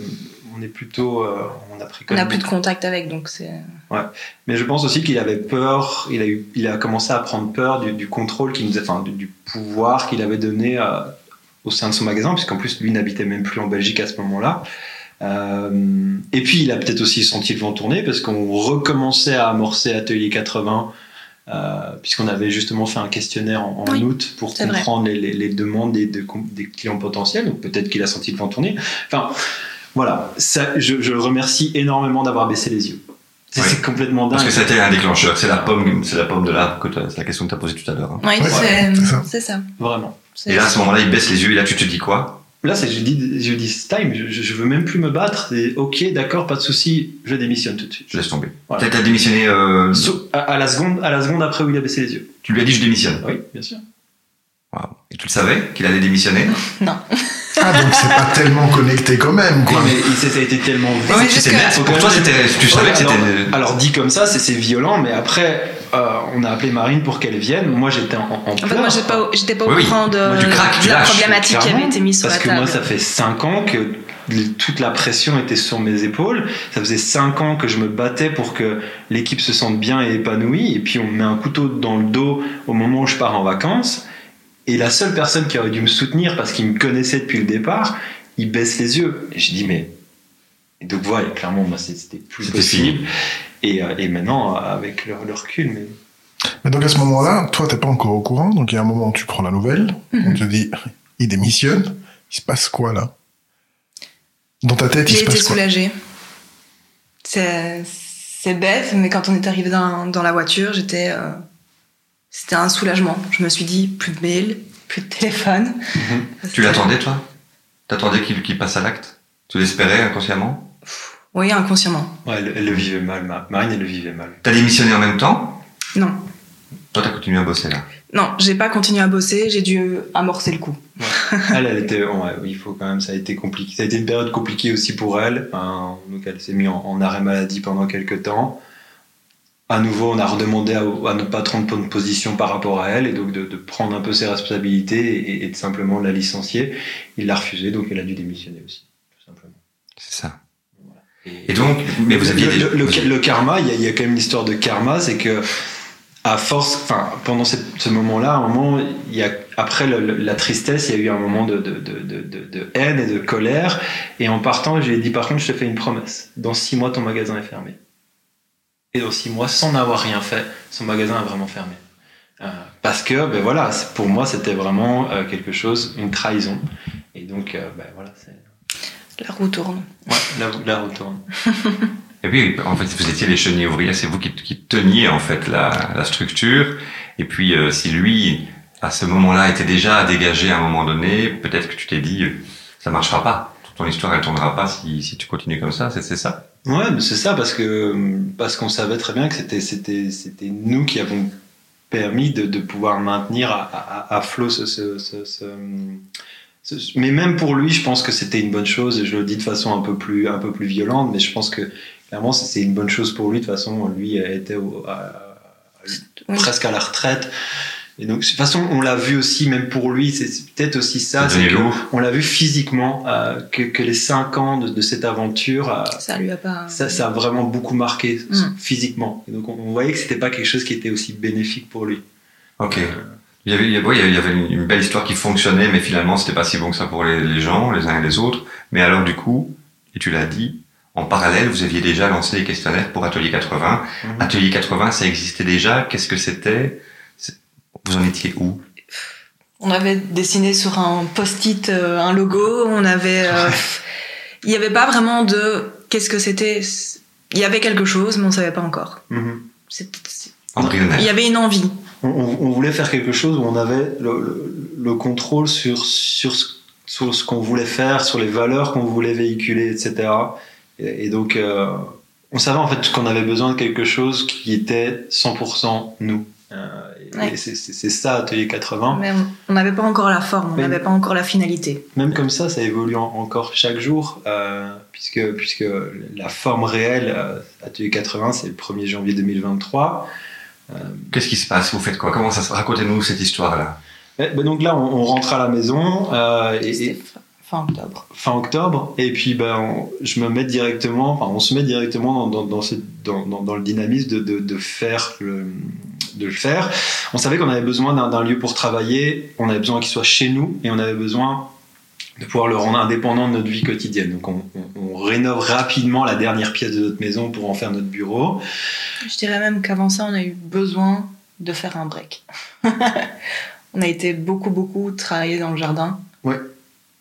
on est plutôt euh, on a pris on a plus de contact avec donc c'est ouais mais je pense aussi qu'il avait peur il a eu il a commencé à prendre peur du, du contrôle qu'il nous enfin du, du pouvoir qu'il avait donné à au sein de son magasin, puisqu'en plus, lui n'habitait même plus en Belgique à ce moment-là. Euh, et puis, il a peut-être aussi senti le vent tourner, parce qu'on recommençait à amorcer Atelier 80, euh, puisqu'on avait justement fait un questionnaire en, en Oui, août pour comprendre les, les- les demandes des, de- des clients potentiels. Donc, peut-être qu'il a senti le vent tourner. Enfin, voilà, ça, je, je le remercie énormément d'avoir baissé les yeux. C'est Oui. complètement dingue. Parce que c'était un déclencheur. C'est la pomme, c'est la pomme de l'arbre que c'est la question que tu as posée tout à l'heure. hein. Oui, Ouais, c'est ça. Vraiment. Et là, à ce moment-là, il baisse les yeux et là, tu te dis quoi? Là, c'est je dis, je dis c'est time, je, je veux même plus me battre. C'est ok, d'accord, pas de souci, je démissionne tout de suite. Je laisse tomber. Voilà. T'as démissionné. euh, Sau- à, à la seconde, à la seconde après où il a baissé les yeux. tu lui as dit je démissionne. Oui, bien sûr. Et tu le savais qu'il allait démissionner? Ah, donc c'est pas tellement connecté quand même, quoi. mais ça a été tellement. Oui, net. Pour toi. Tu savais Ouais, que c'était. alors, alors, dit comme ça, c'est c'est violent, mais après, on a appelé Marine pour qu'elle vienne. Moi, j'étais en, en En fait, pleurs. moi, j'étais pas, au- j'étais pas au Oui, oui. courant de, la problématique qui avait été mise sur Parce la que table. moi, ça fait 5 ans que toute la pression était sur mes épaules. Ça faisait 5 ans que je me battais pour que l'équipe se sente bien et épanouie. Et puis, on me met un couteau dans le dos au moment où je pars en vacances. Et la seule personne qui aurait dû me soutenir parce qu'il me connaissait depuis le départ, il baisse les yeux. Et j'ai dit, mais. Et donc, voilà, clairement, moi, c'était plus C'était possible. Et, euh, et maintenant, avec le, le recul, mais. Mais donc à ce moment-là, toi, t'es pas encore au courant. Donc il y a un moment où tu prends la nouvelle, Mhm. on te dit, il démissionne. Il se passe quoi là? Dans ta tête, il J'ai se passe quoi? soulagée. C'est c'est bête, mais quand on est arrivé dans, dans la voiture, j'étais. euh, C'était un soulagement. Je me suis dit, plus de mail, plus de téléphone. Tu l'attendais, toi? T'attendais qu'il qu'il passe à l'acte? Tu l'espérais inconsciemment? Oui, inconsciemment. Ouais, elle, elle le vivait mal. Ma- Marine, elle le vivait mal. T'as démissionné en même temps? Non. Toi, t'as continué à bosser là? Non, j'ai pas continué à bosser, j'ai dû amorcer le coup. elle, elle était, ouais, il faut quand même, ça a été compliqué. Ça a été une période compliquée aussi pour elle. Hein, donc elle s'est mise en, en arrêt maladie pendant quelques temps. À nouveau, on a redemandé à, à notre patron de prendre position par rapport à elle et donc de, de prendre un peu ses responsabilités et, et de simplement la licencier. Il l'a refusé, donc elle a dû démissionner aussi, tout simplement. C'est ça. Et donc, mais vous aviez le, déjà. le- le- le karma, il y, a- y a quand même une histoire de karma, c'est que à force, enfin pendant cette- ce moment-là, un moment, il y a après le- la tristesse, il y a eu un moment de, de, de, de, de- de haine et de colère. Et en partant, je lui ai dit par contre, je te fais une promesse. Dans six mois, ton magasin est fermé. Et dans six mois, sans n'avoir rien fait, son magasin est vraiment fermé. Euh, parce que, ben voilà, pour moi, c'était vraiment euh, quelque chose, une trahison. Et donc, euh, ben voilà, c'est. La roue tourne. Ouais, la, la retourne. Et puis, en fait, vous étiez les chenilles ouvrières, c'est vous qui, qui teniez en fait la, la structure. Et puis, euh, si lui, à ce moment-là, était déjà dégagé à un moment donné, peut-être que tu t'es dit, euh, ça marchera pas. Ton histoire, elle tournera pas si, si tu continues comme ça. C'est ça? Ouais, c'est ça parce que parce qu'on savait très bien que c'était c'était c'était nous qui avons permis de, de pouvoir maintenir à, à, à flot ce, ce, ce, ce- ce- mais même pour lui, je pense que c'était une bonne chose. Et je le dis de façon un peu plus un peu plus violente, mais je pense que clairement c'est une bonne chose pour lui. De toute façon, lui était au- à- Oui. presque à la retraite. Et donc, de toute façon, on l'a vu aussi, même pour lui, c'est peut-être aussi ça. Que on l'a vu physiquement, euh, que, que les cinq ans de, de cette aventure, euh, Ça lui a pas. ça, ça a vraiment beaucoup marqué Mm. physiquement. Et donc on, on voyait que c'était pas quelque chose qui était aussi bénéfique pour lui. Ok. Avait, il y avait, il y avait une, belle histoire qui fonctionnait, mais finalement, c'était pas si bon que ça pour les, les gens, les uns et les autres. Mais alors, du coup, et tu l'as dit, en parallèle, vous aviez déjà lancé les questionnaires pour Atelier 80. Mhm. Atelier 80, ça existait déjà? Qu'est-ce que c'était? Vous en étiez où? On avait dessiné sur un post-it euh, un logo. On avait. euh, Il n'y avait pas vraiment de. Qu'est-ce que c'était Il y avait quelque chose, mais on savait pas encore. Embryonnaire. Il y avait une envie. On, voulait faire quelque chose où on avait le, le- le contrôle sur, sur ce, sur ce qu'on voulait faire, sur les valeurs qu'on voulait véhiculer, etc. Et, et donc euh, on savait en fait qu'on avait besoin de quelque chose qui était 100% nous. Euh, et Ouais. c'est- ça, Atelier 80. Mais on- n'avait pas encore la forme, on n'avait pas encore la finalité. Même comme ça, ça évolue en- encore chaque jour, euh, puisque, puisque la forme réelle, euh, Atelier 80, c'est le 1er janvier 2023. Qu'est-ce qui se passe? Vous faites quoi? Comment ça se Racontez-nous cette histoire-là. Eh ben donc là, on, on rentre à la maison, euh, et, fin octobre. fin octobre, et puis ben, on- je me mets directement, enfin, on se met directement dans, dans, dans, ce- dans, dans- dans le dynamisme de, de, de faire le, de le faire. On savait qu'on avait besoin d'un lieu pour travailler, on avait besoin qu'il soit chez nous et on avait besoin de pouvoir le rendre indépendant de notre vie quotidienne. Donc on, on, rénove rapidement la dernière pièce de notre maison pour en faire notre bureau. Je dirais même qu'avant ça, on a eu besoin de faire un break. on a été beaucoup, beaucoup travailler dans le jardin. Ouais.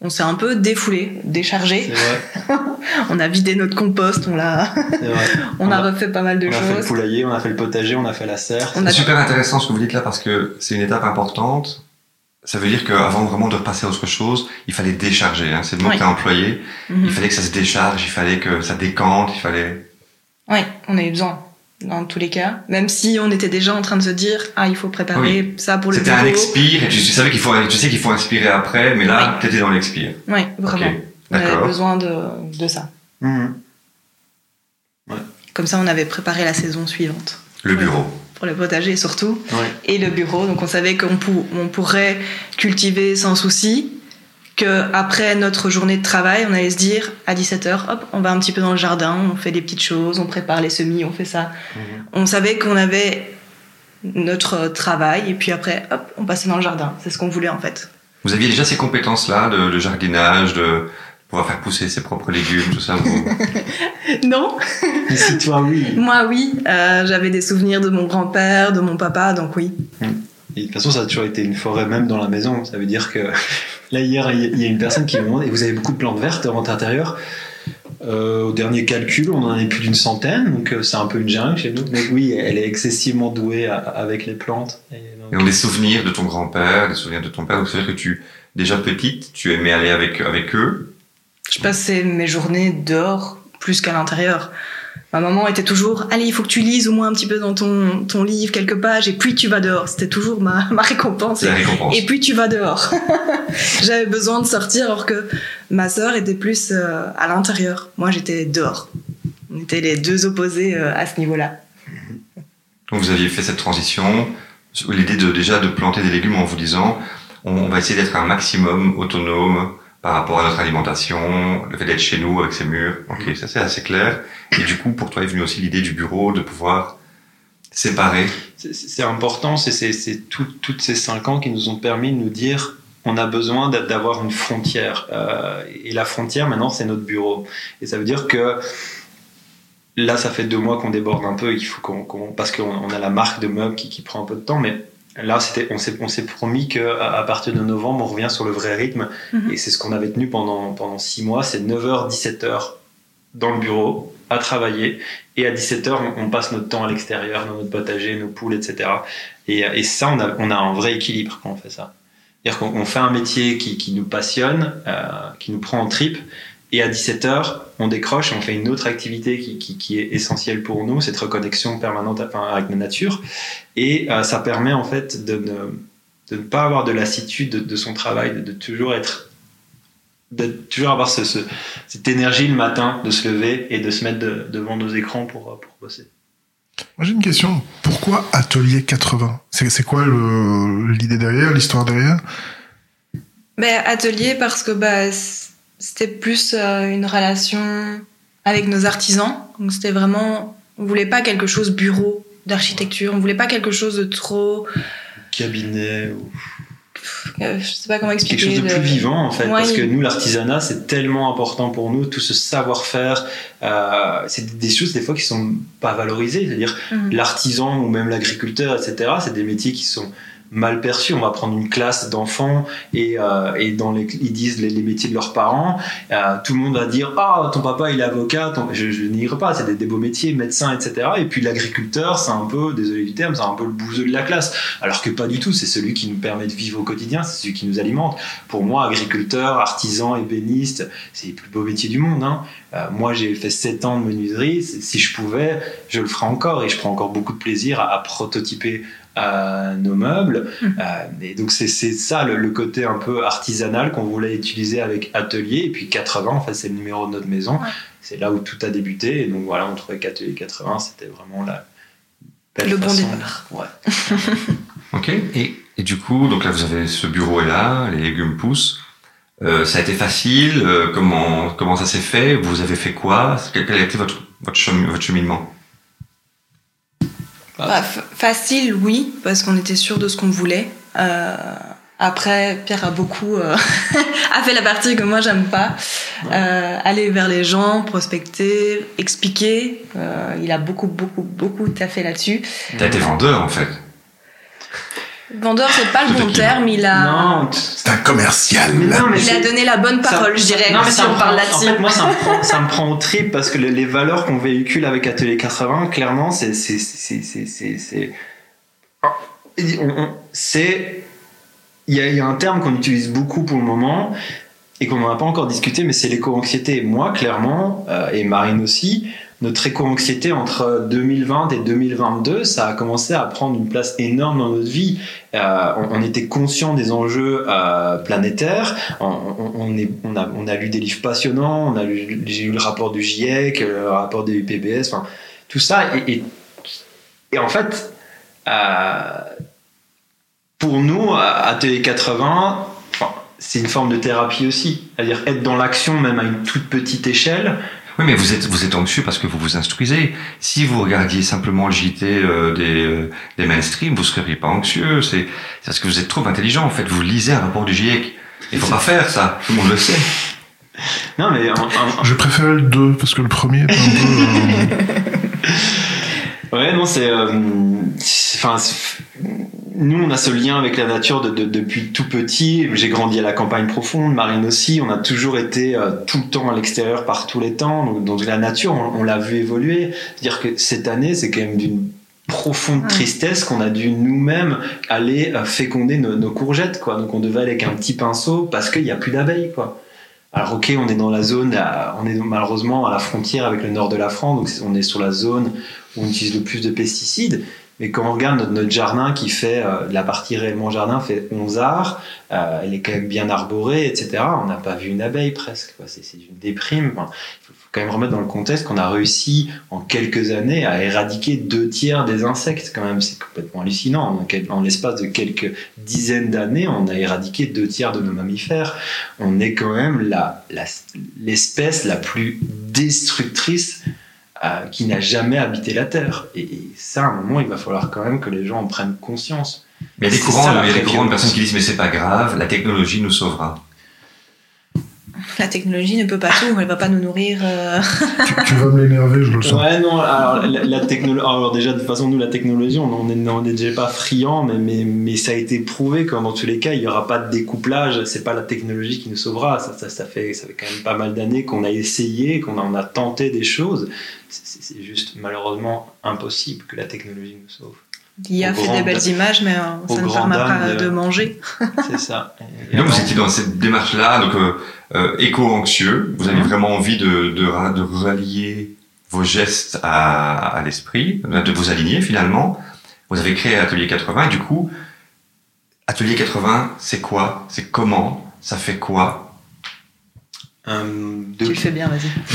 On s'est un peu défoulé, déchargé. on a vidé notre compost, on l'a, on, a, refait pas mal de choses. On a fait le poulailler, on a fait le potager, on a fait la serre. C'est super intéressant ce que vous dites là parce que c'est une étape importante ça veut dire qu'avant vraiment de repasser à autre chose, il fallait décharger. Hein. C'est le mot que tu as employé. Mhm. Il fallait que ça se décharge, il fallait que ça décante, il fallait... Oui, on avait besoin dans tous les cas. Même si on était déjà en train de se dire, ah, il faut préparer ça pour le C'était un expire, et tu, savais qu'il faut, tu sais qu'il faut inspirer après, mais là, tu étais dans l'expire. Oui, vraiment. On avait besoin de, de ça. Mhm. Comme ça, on avait préparé la saison suivante. Le bureau pour le potager surtout, et le bureau. Donc on savait qu'on on pourrait cultiver sans souci, que après notre journée de travail, on allait se dire à 17h, hop, on va un petit peu dans le jardin, on fait des petites choses, on prépare les semis, on fait ça. Mhm. On savait qu'on avait notre travail, et puis après, hop, on passait dans le jardin. C'est ce qu'on voulait en fait. Vous aviez déjà ces compétences-là de jardinage, de pouvoir faire pousser ses propres légumes, tout ça Non. Mais si toi, oui. Moi, oui. Euh, J'avais des souvenirs de mon grand-père, de mon papa, donc oui. Et de toute façon, ça a toujours été une forêt même dans la maison. Ça veut dire que là, hier, il y a une personne qui me demande Et vous avez beaucoup de plantes vertes dans votre intérieur euh, au dernier calcul, on en est plus d'une centaine, donc euh, c'est un peu une jungle chez nous. Mais oui, elle est excessivement douée avec les plantes. Et, on a des souvenirs de ton grand-père, des souvenirs de ton père, donc c'est-à-dire que tu, déjà petite, tu aimais aller avec, avec eux je passais mes journées dehors plus qu'à l'intérieur. Ma maman était toujours, allez, il faut que tu lises au moins un petit peu dans ton, ton livre quelques pages, et puis tu vas dehors. C'était toujours ma, ma récompense. Et, puis tu vas dehors. J'avais besoin de sortir, alors que ma sœur était plus euh, à l'intérieur. Moi, j'étais dehors. On était les deux opposés euh, à ce niveau-là. Donc vous aviez fait cette transition, l'idée de déjà de planter des légumes en vous disant, on va essayer d'être un maximum autonome, par rapport à notre alimentation, le fait d'être chez nous avec ces murs. Ok, ça c'est assez clair. Et du coup, pour toi est venue aussi l'idée du bureau, de pouvoir séparer? C'est important, c'est toutes ces cinq ans qui nous ont permis de nous dire on a besoin d'avoir une frontière. Euh, et la frontière, maintenant, c'est notre bureau. Et ça veut dire que là, ça fait deux mois qu'on déborde un peu, faut qu'on, parce qu'on a la marque de meubles qui, qui prend un peu de temps, mais Là, on s'est promis qu'à à partir de novembre, on revient sur le vrai rythme. Mhm. Et c'est ce qu'on avait tenu pendant, pendant six mois. C'est 9h, 17h dans le bureau, à travailler. Et à 17h, on, passe notre temps à l'extérieur, dans notre potager, nos poules, etc. Et, et ça, on a, on a, un vrai équilibre quand on fait ça. C'est-à-dire qu'on fait un métier qui, qui nous passionne, euh, qui nous prend en trip. Et à 17h, on décroche et on fait une autre activité qui, qui, qui est essentielle pour nous, cette reconnexion permanente avec la nature. Et euh, ça permet en fait de ne, de ne, pas avoir de lassitude de, de son travail, de, de, toujours être, de toujours avoir ce, ce, cette énergie le matin de se lever et de se mettre devant nos écrans pour, pour bosser. Moi j'ai une question. Pourquoi Atelier 80 C'est quoi l'idée derrière, l'histoire derrière? Ben, Atelier parce que bah, c'était plus euh, une relation avec nos artisans. Donc c'était vraiment, on voulait pas quelque chose bureau d'architecture, on voulait pas quelque chose de trop cabinet ou euh, je sais pas comment expliquer. Quelque chose de plus vivant en fait, parce que nous l'artisanat c'est tellement important pour nous, tout ce savoir-faire, euh, c'est des choses des fois qui sont pas valorisées, c'est-à-dire mhm. l'artisan ou même l'agriculteur, etc. C'est des métiers qui sont mal perçu. On va prendre une classe d'enfants et, euh, et dans les, ils disent les, métiers de leurs parents. Euh, tout le monde va dire ah ton papa il est avocat. Je, je n'irai pas, c'est des, beaux métiers, médecin, etc. Et puis l'agriculteur c'est un peu, désolé du terme, c'est un peu le bouseux de la classe. Alors que pas du tout. C'est celui qui nous permet de vivre au quotidien, c'est celui qui nous alimente. Pour moi, agriculteur, artisan, ébéniste, c'est les plus beaux métiers du monde. Hein. Euh, moi, j'ai fait 7 ans de menuiserie. Si je pouvais, je le ferais encore et je prends encore beaucoup de plaisir à, à prototyper nos meubles. Mmh. Euh, et donc c'est ça le, côté un peu artisanal qu'on voulait utiliser avec Atelier. Et puis 80, en fait, c'est le numéro de notre maison. C'est là où tout a débuté. Et donc voilà, on trouvait qu'Atelier 80, c'était vraiment la belle le bon départ. Ouais. ok. Et, et, du coup, donc là, vous avez ce bureau est là, les légumes poussent. Euh, ça a été facile. Euh, comment comment ça s'est fait? Vous avez fait quoi? Quel, a été votre votre, votre cheminement? Bah, facile, oui, parce qu'on était sûr de ce qu'on voulait. Euh, après, Pierre a beaucoup euh, a fait la partie que moi j'aime pas. Euh, aller vers les gens, prospecter, expliquer. Euh, il a beaucoup, beaucoup, beaucoup taffé là-dessus. T'as été vendeur en fait. Vendeur, c'est pas le bon terme. Il a. Non, C'est un commercial. Mais non, mais il a c'est- donné la bonne Ça- parole, je dirais, Non, mais si ça me on prend- parle En fait, moi, ça me prend, ça me prend au trip parce que les, les valeurs qu'on véhicule avec Atelier 80, clairement, c'est, c'est, c'est, c'est, c'est, c'est, on- on- c'est- il y a, il y a un terme qu'on utilise beaucoup pour le moment et qu'on n'en a pas encore discuté, mais c'est l'éco-anxiété. Moi, clairement, euh, et Marine aussi, notre éco-anxiété entre 2020 et 2022, ça a commencé à prendre une place énorme dans notre vie. Euh, on, était conscient des enjeux euh, planétaires. On, a, lu des livres passionnants. On a lu, j'ai lu le rapport du GIEC, le rapport des UPBS. Enfin, tout ça. Et, en fait, euh, pour nous, à Atelier 80, enfin, c'est une forme de thérapie aussi. C'est-à-dire être dans l'action, même à une toute petite échelle. Oui, mais vous êtes, vous êtes anxieux parce que vous vous instruisez. Si vous regardiez simplement le JT euh, des, euh, des mainstream, vous seriez pas anxieux. C'est c'est parce que vous êtes trop intelligent. En fait, vous lisez un rapport du GIEC. Il faut pas faire ça. Tout le monde le sait. Non, mais Je préférais le 2 parce que le premier était un peu. Ouais, non, c'est. euh, Enfin, nous, on a ce lien avec la nature de- de- depuis tout petit. J'ai grandi à la campagne profonde, Marine aussi. On a toujours été euh, tout le temps à l'extérieur par tous les temps. Donc, donc la nature, on, on l'a vu évoluer. C'est-à-dire que cette année, c'est quand même d'une profonde tristesse qu'on a dû nous-mêmes aller euh, féconder nos, nos courgettes, quoi. Donc on devait aller avec un petit pinceau parce qu'il n'y a plus d'abeilles, quoi. Alors ok, on est dans la zone, on est malheureusement à la frontière avec le nord de la France, donc on est sur la zone où on utilise le plus de pesticides. Mais quand on regarde notre, jardin qui fait, euh, la partie réellement jardin fait 11 arts, euh, elle est quand même bien arborée, etc. On n'a pas vu une abeille presque. C'est une déprime. Il faut, quand même remettre dans le contexte qu'on a réussi en quelques années à éradiquer deux tiers des insectes. Quand même, c'est complètement hallucinant. En, l'espace de quelques dizaines d'années, on a éradiqué deux tiers de nos mammifères. On est quand même la- la- l'espèce la plus destructrice qui n'a jamais habité la Terre. Et, et ça, à un moment, il va falloir quand même que les gens en prennent conscience. Mais il y a des courants, ça, il y la a des vraie courants de personnes qui disent mais c'est pas grave, la technologie nous sauvera. La technologie ne peut pas tout, elle va pas nous nourrir. euh, tu, tu vas me l'énerver, je le sens. Ouais, non, alors la, la technologie. Alors déjà, de toute façon, nous, la technologie, on n'en est, on est déjà pas friand, mais, mais, mais ça a été prouvé que dans tous les cas, il n'y aura pas de découplage. C'est pas la technologie qui nous sauvera. Ça, ça, ça, fait, ça fait quand même pas mal d'années qu'on a essayé, qu'on a, on a tenté des choses. C'est- C'est c'est juste malheureusement impossible que la technologie nous sauve. L'IA fait des belles images, mais euh, ça ne permet pas dames de- de manger. C'est ça. Et donc vous étiez dans cette démarche-là, donc euh, euh, éco-anxieux. Vous avez Mhm. vraiment envie de, de rallier vos gestes à, à l'esprit, de vous aligner finalement. Vous avez créé Atelier 80 et du coup, Atelier 80, c'est quoi? C'est comment? Ça fait quoi? Euh, deux, bien,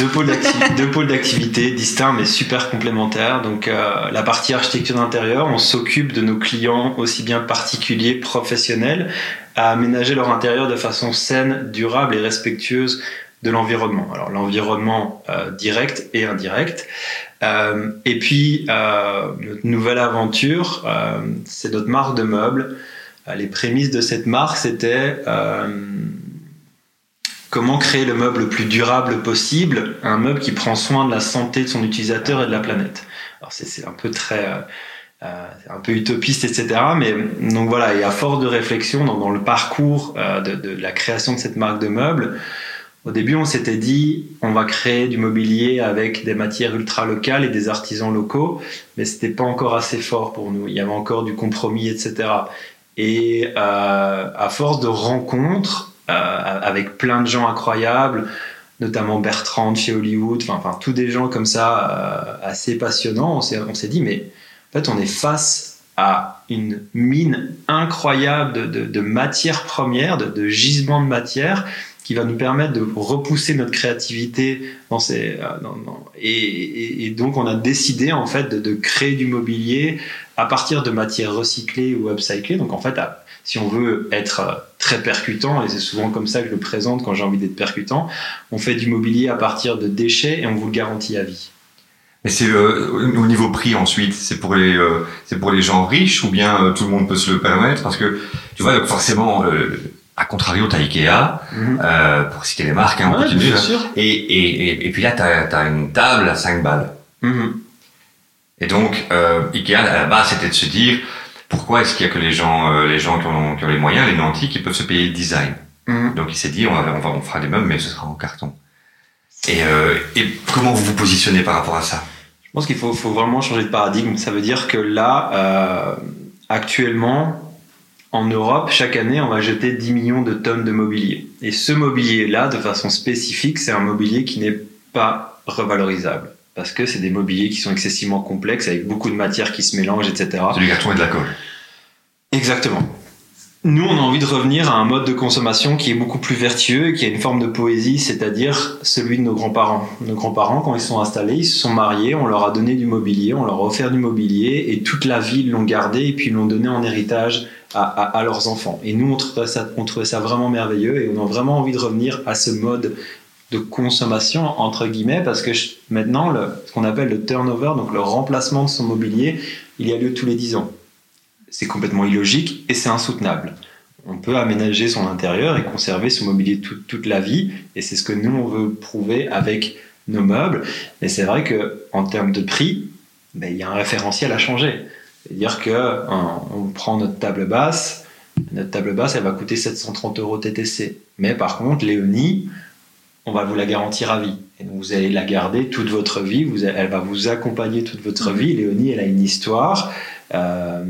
pôles d'acti- deux pôles d'activité distincts mais super complémentaires. Donc euh, la partie architecture d'intérieur, on s'occupe de nos clients aussi bien particuliers, professionnels, à aménager leur intérieur de façon saine, durable et respectueuse de l'environnement. Alors l'environnement euh, direct et indirect. Euh, et puis euh, notre nouvelle aventure, euh, c'est notre marque de meubles. Les prémices de cette marque, c'était euh, comment créer le meuble le plus durable possible, un meuble qui prend soin de la santé de son utilisateur et de la planète. Alors c'est un peu très euh, euh, un peu utopiste, etc. Mais donc voilà, et à force de réflexion dans, dans le parcours euh, de, de la création de cette marque de meubles, au début on s'était dit on va créer du mobilier avec des matières ultra locales et des artisans locaux, mais c'était pas encore assez fort pour nous. Il y avait encore du compromis, etc. Et euh, à force de rencontres avec plein de gens incroyables, notamment Bertrand chez Hollywood, enfin, tous des gens comme ça euh, assez passionnants, on s'est, dit mais en fait on est face à une mine incroyable de, de, de matières premières, de, gisements de matière qui va nous permettre de repousser notre créativité dans ces euh, et donc on a décidé en fait de, de créer du mobilier à partir de matières recyclées ou upcyclées. Donc en fait à- si on veut être euh, très percutant et c'est souvent comme ça que je le présente quand j'ai envie d'être percutant on fait du mobilier à partir de déchets et on vous le garantit à vie Et c'est euh, au niveau prix ensuite, c'est pour les euh, c'est pour les gens riches ou bien euh, tout le monde peut se le permettre? Parce que tu vois donc forcément à contrario t'as Ikea Mhm. pour citer les marques hein, on Ouais, continue bien hein. sûr. et, et, et, et puis là t'as as une table à 5 balles Mhm. et donc Ikea à la base c'était de se dire pourquoi est-ce qu'il y a que les gens euh, les gens qui ont, qui ont les moyens les nantis qui peuvent se payer le design Mhm. donc il s'est dit on, va, on, va, on fera des meubles mais ce sera en carton et, euh, et comment vous vous positionnez par rapport à ça? Je pense qu'il faut, faut vraiment changer de paradigme. Ça veut dire que là, euh, actuellement, en Europe, chaque année, on va jeter 10 millions de tonnes de mobilier. Et ce mobilier-là, de façon spécifique, c'est un mobilier qui n'est pas revalorisable. Parce que c'est des mobiliers qui sont excessivement complexes, avec beaucoup de matières qui se mélangent, etc. c'est du carton et de la colle Exactement. Nous, on a envie de revenir à un mode de consommation qui est beaucoup plus vertueux et qui a une forme de poésie, c'est-à-dire celui de nos grands-parents. Nos grands-parents, quand ils sont installés, ils se sont mariés, on leur a donné du mobilier, on leur a offert du mobilier et toute la vie, ils l'ont gardé et puis ils l'ont donné en héritage à, à- à leurs enfants. Et nous, on trouvait, ça, on trouvait ça vraiment merveilleux et on a vraiment envie de revenir à ce mode de consommation, entre guillemets, parce que maintenant, le, ce qu'on appelle le turnover, donc le remplacement de son mobilier, il y a lieu tous les 10 ans c'est complètement illogique et c'est insoutenable. On peut aménager son intérieur et conserver son mobilier toute, toute la vie, et c'est ce que nous on veut prouver avec nos meubles. Mais c'est vrai que en termes de prix, ben, il y a un référentiel à changer. C'est-à-dire que hein, on prend notre table basse, notre table basse elle va coûter 730 euros TTC. Mais par contre, Léonie, on va vous la garantir à vie. Et donc vous allez la garder toute votre vie, vous, elle va vous accompagner toute votre vie. Léonie, elle a une histoire. Euh,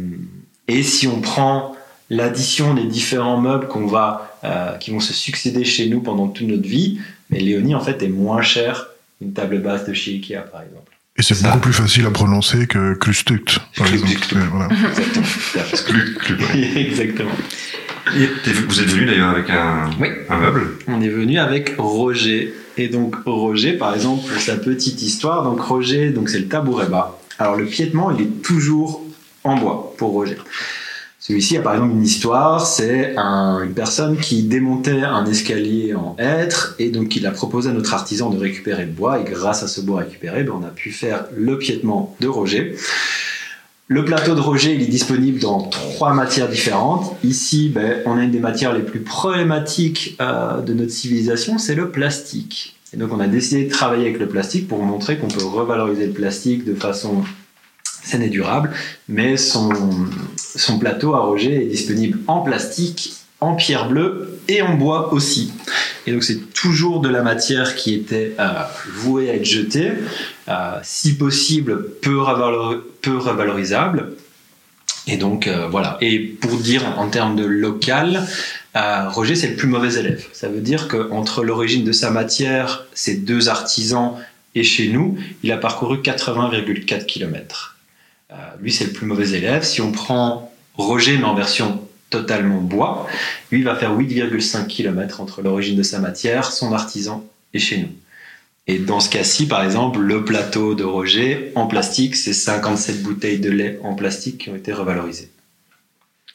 et si on prend l'addition des différents meubles qu'on va, euh, qui vont se succéder chez nous pendant toute notre vie, mais Léonie en fait est moins chère qu'une table basse de chez Ikea par exemple. Et c'est beaucoup plus facile à prononcer que Klustukt, par exemple. Exactement. Exactement. Et vous êtes venu d'ailleurs avec un, Oui. un meuble On est venu avec Roger. Et donc Roger, par exemple, pour sa petite histoire, donc Roger, donc c'est le tabouret bas. Alors le piétement, il est toujours en bois pour Roger. Celui-ci a par exemple une histoire, c'est un- une personne qui démontait un escalier en hêtre et donc il a proposé à notre artisan de récupérer le bois et grâce à ce bois récupéré, ben, on a pu faire le piétement de Roger. Le plateau de Roger, il est disponible dans trois matières différentes. Ici, ben, on a une des matières les plus problématiques euh, de notre civilisation, c'est le plastique. Et donc, on a décidé de travailler avec le plastique pour montrer qu'on peut revaloriser le plastique de façon saine et durable. Mais son, son plateau à Roger est disponible en plastique, en pierre bleue et en bois aussi. Et donc, c'est toujours de la matière qui était euh, vouée à être jetée, euh, si possible peu, revalor- peu revalorisable. Et donc, euh, voilà. Et pour dire en termes de local, Roger, c'est le plus mauvais élève. Ça veut dire qu'entre l'origine de sa matière, ces deux artisans, et chez nous, il a parcouru 80,4 km. Lui, c'est le plus mauvais élève. Si on prend Roger, mais en version totalement bois, lui, il va faire 8,5 km entre l'origine de sa matière, son artisan, et chez nous. Et dans ce cas-ci, par exemple, le plateau de Roger en plastique, c'est 57 bouteilles de lait en plastique qui ont été revalorisées.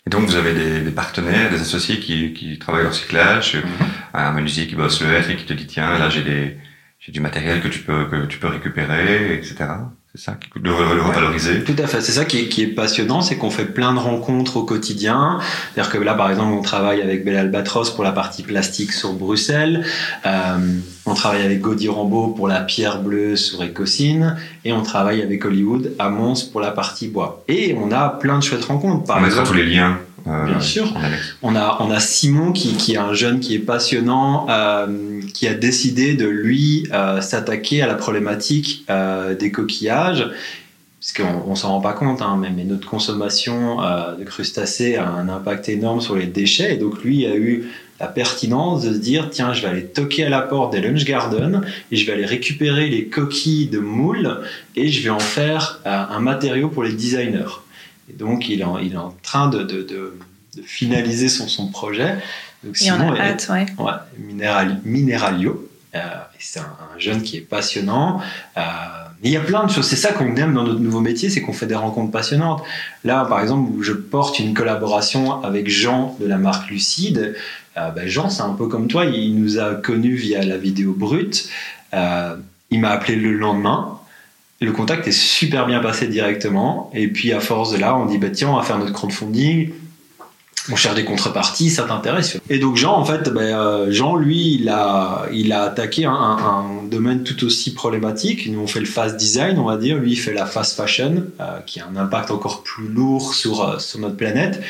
Et donc vous avez des, des partenaires, des associés qui, qui travaillent le recyclage, un menuisier qui bosse le hêtre et qui te dit tiens là j'ai du matériel que tu peux que tu peux récupérer, etc. C'est ça le, le revaloriser. Tout à fait, c'est ça qui est, qui est passionnant, c'est qu'on fait plein de rencontres au quotidien. C'est-à-dire que là, par exemple, on travaille avec Belle Albatros pour la partie plastique sur Bruxelles, euh, on travaille avec Gaudi Rambeau pour la pierre bleue sur Écosine, et on travaille avec Hollywood à Mons pour la partie bois. Et on a plein de chouettes rencontres. Par On mettra tous les liens. Bien sûr. On a, on a Simon qui, qui est un jeune qui est passionnant, euh, qui a décidé de lui euh, s'attaquer à la problématique euh, des coquillages, parce qu'on on s'en rend pas compte, hein, mais, mais notre consommation euh, de crustacés a un impact énorme sur les déchets, et donc lui a eu la pertinence de se dire tiens je vais aller toquer à la porte des lunch gardens et je vais aller récupérer les coquilles de moules et je vais en faire euh, un matériau pour les designers. Et donc il est en, il est en train de, de, de, de finaliser son, son projet. Donc, Simon a est- hâte, ouais. Ouais, Mineral- Mineralio. Euh, c'est un, un jeune qui est passionnant. Euh, il y a plein de choses. C'est ça qu'on aime dans notre nouveau métier, c'est qu'on fait des rencontres passionnantes. Là, par exemple, je porte une collaboration avec Jean de la marque Lucide. Euh, ben, Jean, c'est un peu comme toi. Il nous a connus via la vidéo brute. Il m'a appelé le lendemain. Le contact est super bien passé directement. Et puis à force de là, on dit bah tiens, on va faire notre crowdfunding. On cherche des contreparties, ça t'intéresse. Et donc Jean, en fait, bah, euh, Jean, lui, il a, il a attaqué un, domaine tout aussi problématique. Nous, on fait le fast design, on va dire. Lui, il fait la fast fashion, euh, qui a un impact encore plus lourd sur, euh, sur notre planète.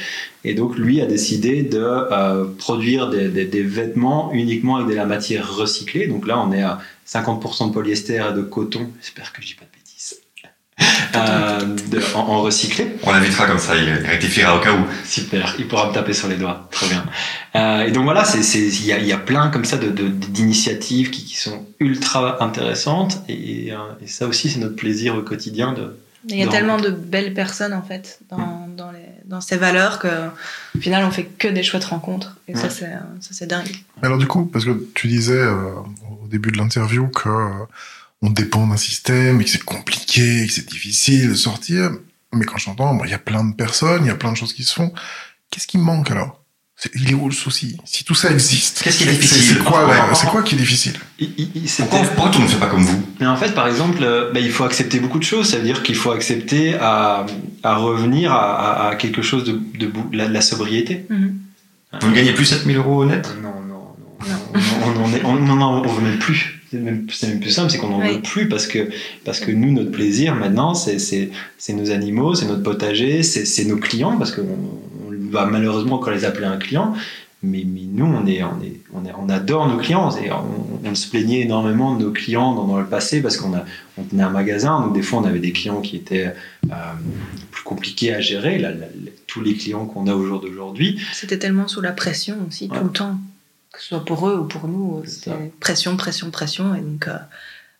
Et donc, lui a décidé de produire des, vêtements uniquement avec de la matière recyclée. Donc là, on est à 50% de polyester et de coton. J'espère que je dis pas de euh, de, en, en, recyclé. On l'invitera comme ça, il rectifiera au cas où. Super, il pourra me taper sur les doigts, très bien. Euh, et donc voilà, il y a, y a, plein comme ça d'initiatives de, qui, qui, sont ultra intéressantes et, euh, et ça aussi c'est notre plaisir au quotidien de. Il y a tellement de belles personnes en fait dans, mmh. dans, les, dans, ces valeurs que au final on fait que des chouettes rencontres et mmh. ça c'est dingue. Alors du coup, parce que tu disais euh, au début de l'interview que on dépend d'un système et que c'est compliqué, que c'est difficile de sortir. Mais quand j'entends, il y a plein de personnes, il y a plein de choses qui se font. Qu'est-ce qui manque alors? Il est où le souci? Si tout ça existe, qu'est-ce qui est difficile? C'est quoi, ouais, c'est quoi qui est difficile? Il, il, pourquoi, pourquoi tout ne fait pas comme vous? Mais en fait, par exemple, bah, il faut accepter beaucoup de choses. Ça veut dire qu'il faut accepter à, à revenir à, à, quelque chose de, de, de la, la, sobriété. Mm -hmm. Vous ne gagnez plus 7000 euros net? Non, non, non. non. on, on, on, on, même plus c'est même, même, plus simple, c'est qu'on n'en veut plus parce que, parce que nous, notre plaisir maintenant, c'est nos animaux, c'est notre potager, c'est nos clients, parce qu'on on va malheureusement encore les appeler un client, mais, mais nous, on, est, on, est, on, est, on adore nos clients. On, on, se plaignait énormément de nos clients dans, dans le passé parce qu'on on tenait un magasin, donc des fois, on avait des clients qui étaient euh, plus compliqués à gérer, là, là, tous les clients qu'on a au jour d'aujourd'hui. C'était tellement sous la pression aussi, ouais. tout le temps que ce soit pour eux ou pour nous, c'était pression, pression, pression. Et donc, euh,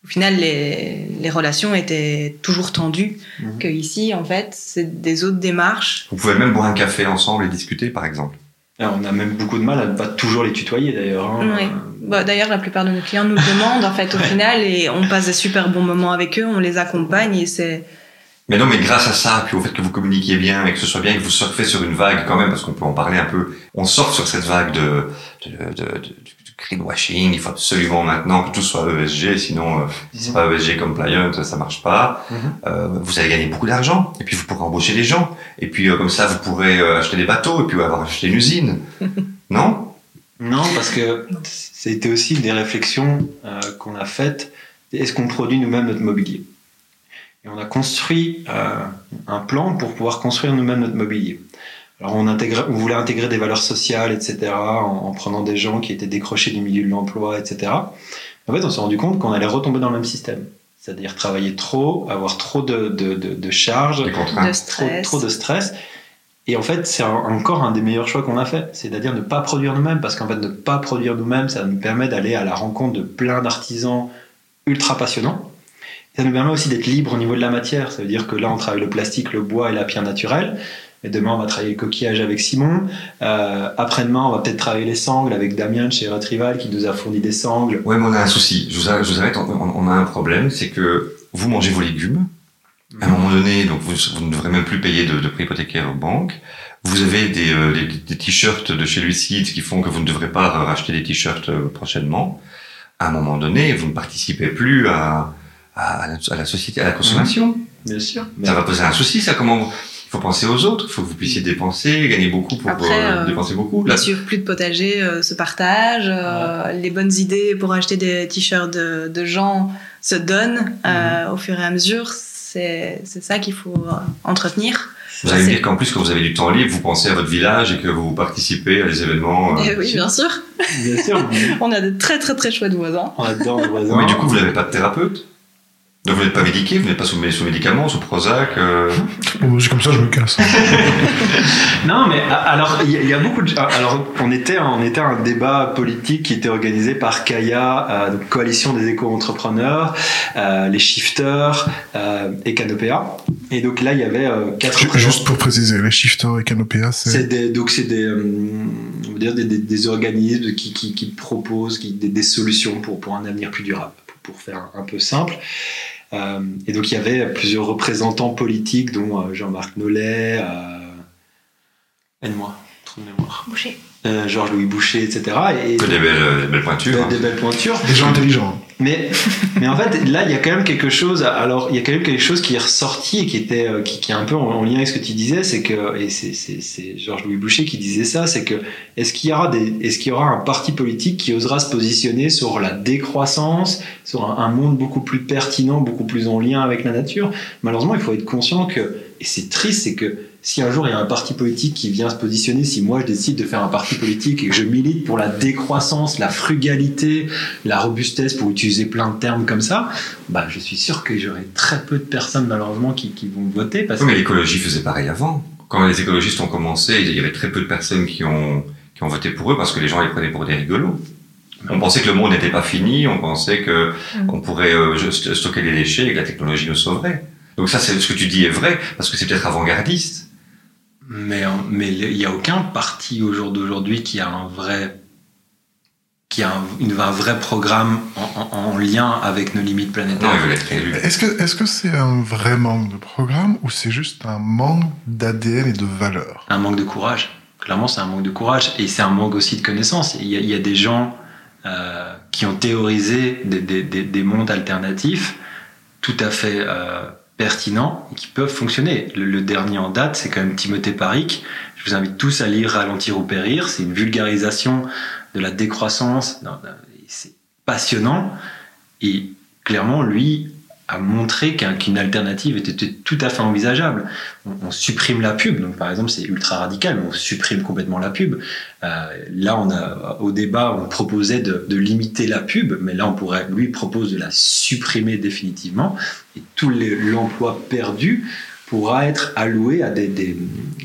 au final, les, les, relations étaient toujours tendues. Que ici, en fait, c'est des autres démarches. Vous pouvez même boire un café ensemble et discuter, par exemple. Alors, on a même beaucoup de mal à ne pas toujours les tutoyer, d'ailleurs. Hein. Oui. Bah, d'ailleurs, la plupart de nos clients nous le demandent, en fait, au final, et on passe des super bons moments avec eux, on les accompagne, et c'est mais non, mais grâce à ça, puis au fait que vous communiquiez bien et que ce soit bien, que vous surfez sur une vague quand même, parce qu'on peut en parler un peu, on surfe sur cette vague de, de, de, de, de greenwashing, il faut absolument maintenant que tout soit ESG, sinon euh, si c'est pas ESG compliant, ça marche pas. -hmm. euh, vous allez gagner beaucoup d'argent, et puis vous pourrez embaucher des gens, et puis euh, comme ça vous pourrez euh, acheter des bateaux, et puis avoir acheté une usine. non? Non, parce que c'était aussi des réflexions euh, qu'on a faites. Est-ce qu'on produit nous-mêmes notre mobilier? Et on a construit euh, un plan pour pouvoir construire nous-mêmes notre mobilier. Alors on, voulait intégrer des valeurs sociales, etc., en, en, prenant des gens qui étaient décrochés du milieu de l'emploi, etc. En fait, on s'est rendu compte qu'on allait retomber dans le même système. C'est-à-dire travailler trop, avoir trop de, de, de, de charges, de trop, trop, de stress. Et en fait, c'est encore un des meilleurs choix qu'on a fait. C'est-à-dire ne pas produire nous-mêmes. Parce qu'en fait, ne pas produire nous-mêmes, ça nous permet d'aller à la rencontre de plein d'artisans ultra passionnants ça nous permet aussi d'être libre au niveau de la matière. Ça veut dire que là, on travaille le plastique, le bois et la pierre naturelle. Et demain, on va travailler le coquillage avec Simon. Euh, Après-demain, on va peut-être travailler les sangles avec Damien de chez Retrival qui nous a fourni des sangles. Ouais, mais on a un souci. Je vous, arrête. On, on, a un problème, c'est que vous mangez vos légumes. À un moment donné, donc vous, ne devrez même plus payer de, de prix hypothécaire aux banques. Vous avez des, euh, des, des t-shirts de chez Lucide qui font que vous ne devrez pas racheter des t-shirts euh, prochainement. À un moment donné, vous ne participez plus à, à la, à la, société, à la consommation. Mmh. Bien sûr. Ça va poser un souci, ça. Comment vous... Il faut penser aux autres. Il faut que vous puissiez dépenser, gagner beaucoup pour Après, euh, dépenser beaucoup. Bien sûr, plus de potager euh, se partagent. Euh, ouais. Les bonnes idées pour acheter des t-shirts de, de, gens se donnent mmh. au fur et à mesure. C'est ça qu'il faut entretenir. Vous allez me dire qu'en plus, quand vous avez du temps libre, vous pensez à votre village et que vous participez à des événements. Eh oui, bien sûr. Bien sûr. On a de très très très chouettes voisins. On adore nos voisins. Mais du coup, vous n'avez pas de thérapeute? Donc vous n'êtes pas médiqué, vous n'êtes pas sous, sous, médicaments, sous Prozac euh... bon, Comme ça, je me casse. non, mais alors il y, y, a beaucoup de. Alors on était, on était un débat politique qui était organisé par Kaya, euh, donc coalition des éco-entrepreneurs, euh, les shifters euh, et Canopéa. Et donc là, il y avait euh, quatre. Juste pour préciser, les shifters et Canopéa, c'est. donc c'est des, euh, on va dire des, des, des organismes qui, qui, qui proposent qui, des, des, solutions pour pour un avenir plus durable, pour faire un peu simple. Euh, et donc il y avait plusieurs représentants politiques, dont euh, Jean-Marc Nollet, euh, aide-moi, trou de mémoire. Boucher. Euh, Georges-Louis Boucher, etc. Et, Que des belles, des belles pointures. des, des belles pointures. Des gens intelligents. Mais, mais en fait, là, il y a quand même quelque chose. Alors, il y a quand même quelque chose qui est ressorti et qui était, euh, qui, qui est un peu en, en lien avec ce que tu disais, c'est que, et c'est, c'est, c'est Georges-Louis Boucher qui disait ça, c'est que est-ce qu'il y aura des, est-ce qu'il y aura un parti politique qui osera se positionner sur la décroissance, sur un, un monde beaucoup plus pertinent, beaucoup plus en lien avec la nature? Malheureusement, il faut être conscient que, et c'est triste, c'est que si un jour il y a un parti politique qui vient se positionner, si moi je décide de faire un parti politique et que je milite pour la décroissance, la frugalité, la robustesse, pour utiliser plein de termes comme ça, bah je suis sûr que j'aurai très peu de personnes malheureusement qui, qui vont voter parce Oui, que l'écologie faisait pareil avant. Quand les écologistes ont commencé, il y avait très peu de personnes qui ont, qui ont voté pour eux parce que les gens les prenaient pour des rigolos. On pensait que le monde n'était pas fini, on pensait que Mm. on pourrait euh, juste stocker les déchets et que la technologie nous sauverait. Donc ça, c'est ce que tu dis est vrai parce que c'est peut-être avant-gardiste. Mais mais il n'y a aucun parti au jour d'aujourd'hui qui a un vrai qui a un, une- un vrai programme en, en- en lien avec nos limites planétaires. Est-ce que est-ce que c'est un vrai manque de programme ou c'est juste un manque d'ADN et de valeur? Un manque de courage. Clairement, c'est un manque de courage et c'est un manque aussi de connaissances. Il y a, il y a des gens euh, qui ont théorisé des, des- des- des mondes alternatifs tout à fait euh, pertinents et qui peuvent fonctionner. Le, dernier en date, c'est quand même Timothée Paric. Je vous invite tous à lire Ralentir ou Périr. C'est une vulgarisation de la décroissance. C'est passionnant et clairement, lui a montré qu'un- qu'une alternative était tout à fait envisageable on, supprime la pub. Donc, par exemple, c'est ultra radical, on supprime complètement la pub. Euh, là, on a, au débat, on proposait de, limiter la pub, mais là, on pourrait, lui, propose de la supprimer définitivement. Et tout les- l'emploi perdu pourra être alloué à des, des,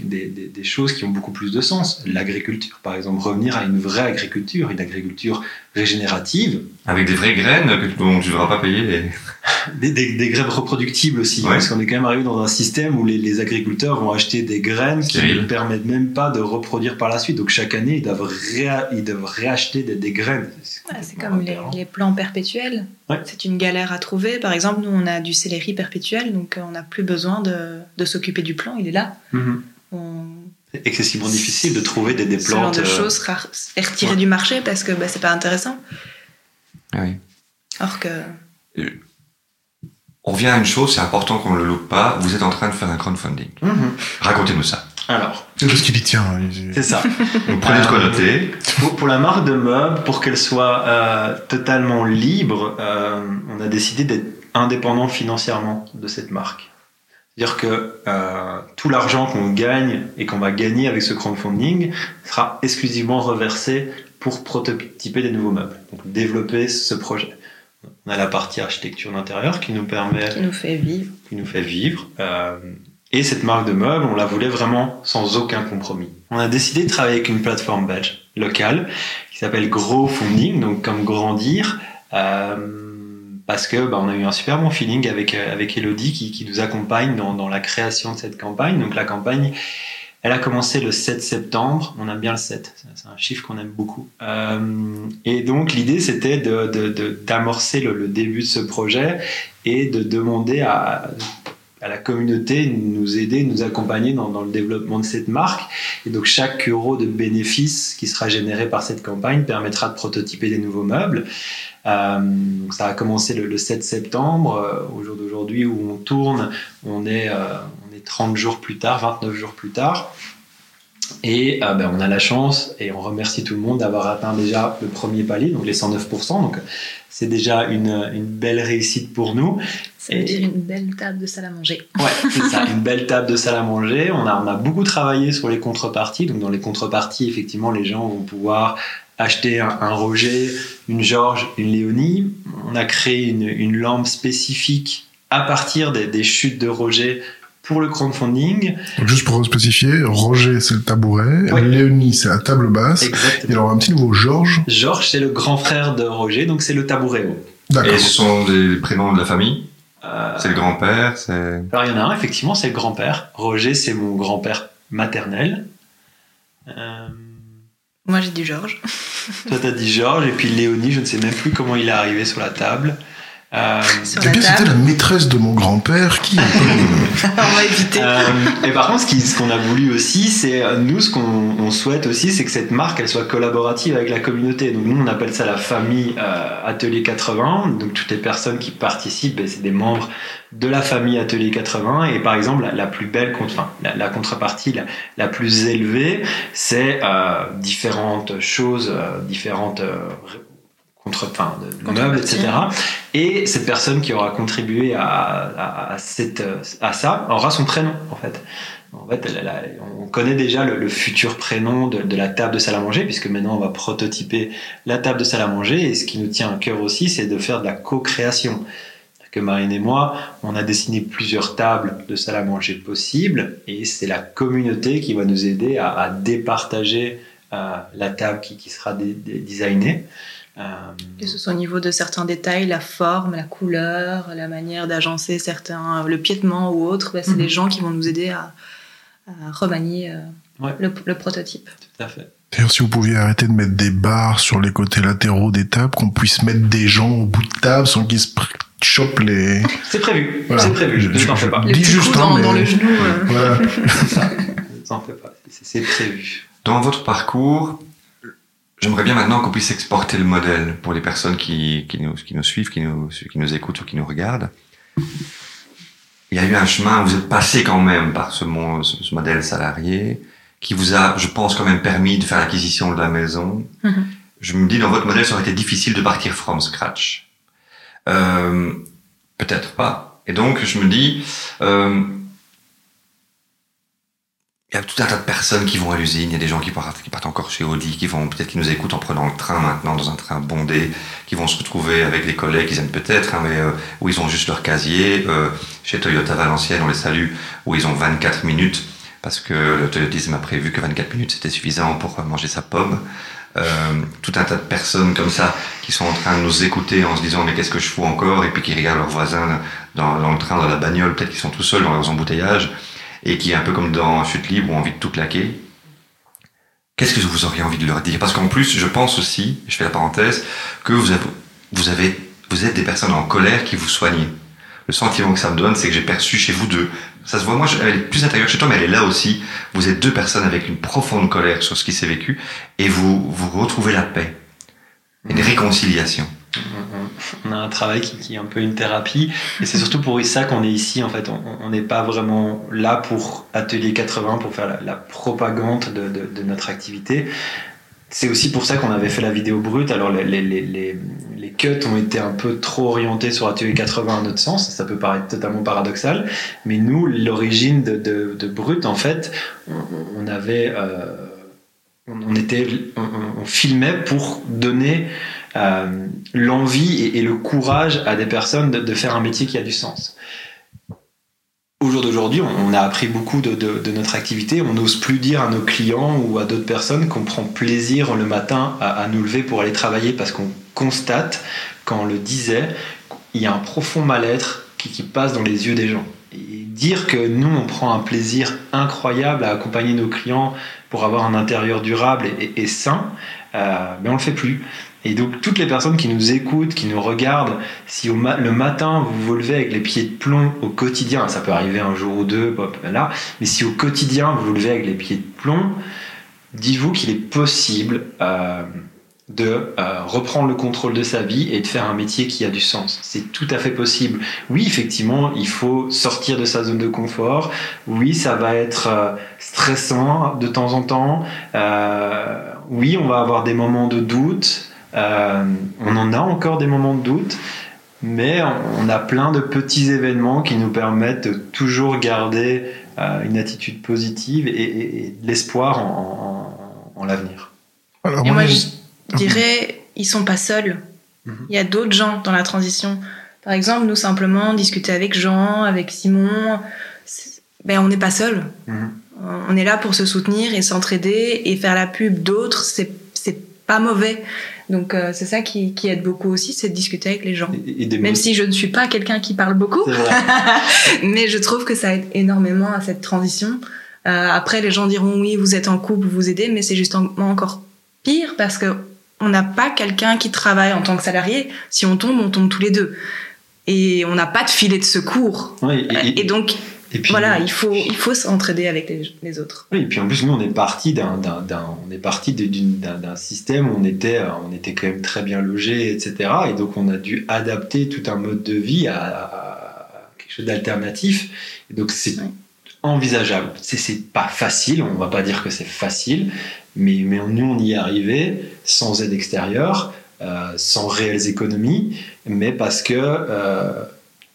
des- des choses qui ont beaucoup plus de sens. L'agriculture, par exemple, revenir à une vraie agriculture, une agriculture régénérative, Avec des vraies graines que- dont tu ne devras pas payer les... des, des, des graines reproductibles aussi, Ouais. parce qu'on est quand même arrivé dans un système où les, les agriculteurs vont acheter des graines qui ne permettent même pas de reproduire par la suite. Donc chaque année, ils doivent, réa- ils doivent réacheter des, des graines. Ouais, c'est comme les, les plants perpétuels. Ouais. C'est une galère à trouver. Par exemple, nous, on a du céleri perpétuel, donc euh, on n'a plus besoin de, de s'occuper du plant, il est là. Mhm. On- excessivement difficile de trouver des, des ce genre plantes. de euh, choses sera est retiré ouais. du marché parce que bah, c'est pas intéressant. Ah oui. Or que On revient à une chose, c'est important qu'on ne le loupe pas. Vous êtes en train de faire un crowdfunding. mhm. Racontez-nous ça. Alors, C'est parce qu'il hein, il- c'est ça. Donc, prenez de quoi Euh, noter. pour, pour la marque de meubles, pour qu'elle soit euh, totalement libre, euh, on a décidé d'être indépendant financièrement de cette marque. C'est-à-dire que euh, tout l'argent qu'on gagne et qu'on va gagner avec ce crowdfunding sera exclusivement reversé pour prototyper des nouveaux meubles, donc développer ce projet. On a la partie architecture d'intérieur qui nous permet qui nous fait vivre. qui nous fait vivre. Euh, et cette marque de meubles, on la voulait vraiment sans aucun compromis. On a décidé de travailler avec une plateforme belge locale qui s'appelle Grow Funding, donc comme grandir, euh, parce que bah, on a eu un super bon feeling avec euh, avec Elodie qui, qui nous accompagne dans, dans la création de cette campagne. Donc la campagne, elle a commencé le 7 septembre. On aime bien le 7, c'est- un chiffre qu'on aime beaucoup. Euh, et donc l'idée c'était de, d'amorcer le début de ce projet et de demander à, à la communauté nous aider, de nous accompagner dans, le développement de cette marque. Et donc chaque euro de bénéfice qui sera généré par cette campagne permettra de prototyper des nouveaux meubles. Euh, donc ça a commencé le, le 7 septembre. Euh, Au jour d'aujourd'hui où on tourne, on est, euh, on est 30 jours plus tard, 29 jours plus tard. Et ben, on a la chance, et on remercie tout le monde d'avoir atteint déjà le premier palier, donc les 109%. Donc c'est déjà une belle réussite pour nous. Ça veut Et- dire une belle table de salle à manger. Ouais, c'est ça, une belle table de salle à manger. On a, on a beaucoup travaillé sur les contreparties. Donc, dans les contreparties, effectivement, les gens vont pouvoir acheter un, un Roger, une Georges, une Léonie. On a créé une, une lampe spécifique à partir des, des chutes de Roger pour le crowdfunding. Donc juste pour spécifier, Roger c'est le tabouret, Ouais. Léonie c'est la table basse, et Exactement. alors un petit nouveau Georges. Georges, c'est le grand frère de Roger, donc c'est le tabouret haut. D'accord. Et ce sont des prénoms de la famille? Euh, C'est le grand-père, c'est... Alors, il y en a un, effectivement, c'est le grand-père. Roger, c'est mon grand-père maternel. Euh, Moi, j'ai du Georges. Toi, t'as dit Georges, et puis Léonie, je ne sais même plus comment il est arrivé sur la table. Euh, eh bien, c'était la maîtresse de mon grand-père qui. On va éviter. Euh, et par contre, ce qu'on a voulu aussi, c'est nous, ce qu'on souhaite aussi, c'est que cette marque, elle soit collaborative avec la communauté. Donc nous, on appelle ça la famille euh, Atelier 80. Donc toutes les personnes qui participent, ben, c'est des membres de la famille Atelier 80. Et par exemple, la, plus belle, enfin, la, contrepartie la, la, plus élevée, c'est différentes choses, différentes contre, enfin, de, meubles, etc. Et cette personne qui aura contribué à, à, cette, à ça aura son prénom, en fait. En fait, on connaît déjà le, futur prénom de, la table de salle à manger, puisque maintenant on va prototyper la table de salle à manger. Et ce qui nous tient à cœur aussi, c'est de faire de la co-création. Que Marine et moi, on a dessiné plusieurs tables de salle à manger possibles, et c'est la communauté qui va nous aider à, départager euh, la table qui, qui sera designée. Euh, que ce soit au niveau de certains détails, la forme, la couleur, la manière d'agencer certains, le piétement ou autre, bah, c'est des mhm. gens qui vont nous aider à, remanier euh, le, prototype. Tout à fait. D'ailleurs, si vous pouviez arrêter de mettre des barres sur les côtés latéraux des tables, qu'on puisse mettre des gens au bout de table sans qu'ils se chopent les. C'est prévu. C'est prévu. Je, ne t'en fais pas. Les dis juste dans, dans, le genou. Euh. Voilà. ça. Ne fais pas. C'est prévu. Dans votre parcours, J'aimerais bien maintenant qu'on puisse exporter le modèle pour les personnes qui, qui, nous, qui nous suivent, qui nous, qui nous écoutent ou qui nous regardent. Il y a eu un chemin, vous êtes passé quand même par ce, ce modèle salarié qui vous a, je pense, quand même permis de faire l'acquisition de la maison. Mm-hmm. Je me dis, dans votre modèle, ça aurait été difficile de partir from scratch. Euh, Peut-être pas. Et donc, je me dis, euh, il y a tout un tas de personnes qui vont à l'usine, il y a des gens qui partent, qui partent encore chez Audi, qui vont peut-être qui nous écoutent en prenant le train maintenant dans un train bondé, qui vont se retrouver avec des collègues qu'ils aiment peut-être, hein, mais euh, où ils ont juste leur casier. Euh, chez Toyota Valenciennes, on les salue, où ils ont 24 minutes parce que le Toyotisme a prévu que 24 minutes c'était suffisant pour manger sa pomme. Euh, tout un tas de personnes comme ça qui sont en train de nous écouter en se disant mais qu'est-ce que je fous encore? Et puis qui regardent leurs voisins dans, dans le train, dans la bagnole, peut-être qu'ils sont tout seuls dans leurs embouteillages et qui est un peu comme dans Chute libre ou envie de tout claquer, qu'est-ce que vous auriez envie de leur dire? Parce qu'en plus, je pense aussi, je fais la parenthèse, que vous vous avez, vous êtes des personnes en colère qui vous soignent. Le sentiment que ça me donne, c'est que j'ai perçu chez vous deux. Ça se voit, moi, elle est plus intérieure chez toi, mais elle est là aussi. Vous êtes deux personnes avec une profonde colère sur ce qui s'est vécu, et vous, vous retrouvez la paix, une réconciliation on a un travail qui, est un peu une thérapie. Et c'est surtout pour ça qu'on est ici. En fait, on n'est pas vraiment là pour Atelier 80, pour faire la, propagande de, notre activité. C'est aussi pour ça qu'on avait fait la vidéo brute. Alors, les, cuts ont été un peu trop orientés sur Atelier 80 à notre sens. Ça peut paraître totalement paradoxal. Mais nous, l'origine de, de, brut, en fait, on, avait. Euh, on, était, on, filmait pour donner euh, l'envie et, le courage à des personnes de, faire un métier qui a du sens. Au jour d'aujourd'hui, on, a appris beaucoup de, notre activité. On n'ose plus dire à nos clients ou à d'autres personnes qu'on prend plaisir le matin à, nous lever pour aller travailler parce qu'on constate, quand on le disait, il y a un profond mal-être qui, passe dans les yeux des gens. Dire que nous, on prend un plaisir incroyable à accompagner nos clients pour avoir un intérieur durable et, sain, euh, ben on le fait plus. Et donc toutes les personnes qui nous écoutent, qui nous regardent, si le matin vous vous levez avec les pieds de plomb au quotidien, ça peut arriver un jour ou deux, là, mais si au quotidien vous vous levez avec les pieds de plomb, dites-vous qu'il est possible euh, de euh, reprendre le contrôle de sa vie et de faire un métier qui a du sens. C'est tout à fait possible. Oui, effectivement, il faut sortir de sa zone de confort. Oui, ça va être euh, stressant de temps en temps. oui, on va avoir des moments de doute. Euh, on en a encore des moments de doute, mais on a plein de petits événements qui nous permettent de toujours garder euh, une attitude positive et, de l'espoir en, l'avenir. Et moi, je dirais, ils sont pas seuls. Mhm. Il y a d'autres gens dans la transition. Par exemple, nous simplement discuter avec Jean, avec Simon, ben on n'est pas seuls. Mhm. On est là pour se soutenir et s'entraider et faire la pub d'autres. C'est pas mauvais. Donc euh, c'est ça qui, qui, aide beaucoup aussi, c'est de discuter avec les gens. Même si je ne suis pas quelqu'un qui parle beaucoup, mais je trouve que ça aide énormément à cette transition. Euh, après, les gens diront oui, vous êtes en couple, vous vous aidez, mais c'est justement encore pire parce que on n'a pas quelqu'un qui travaille en tant que salarié. Si on tombe, on tombe tous les deux. et on n'a pas de filet de secours. Oui, Et donc, et puis, voilà, il faut, il faut s'entraider avec les, les autres. Oui, et puis en plus, nous, on est parti d'un, on est parti système où on était, euh, on était quand même très bien logé, etc. Et donc, on a dû adapter tout un mode de vie à, à quelque chose d'alternatif. Et donc, c'est Ouais. envisageable. C'est, c'est pas facile, on va pas dire que c'est facile, mais, mais nous, on y est arrivé sans aide extérieure, euh, sans réelles économies, mais parce que euh,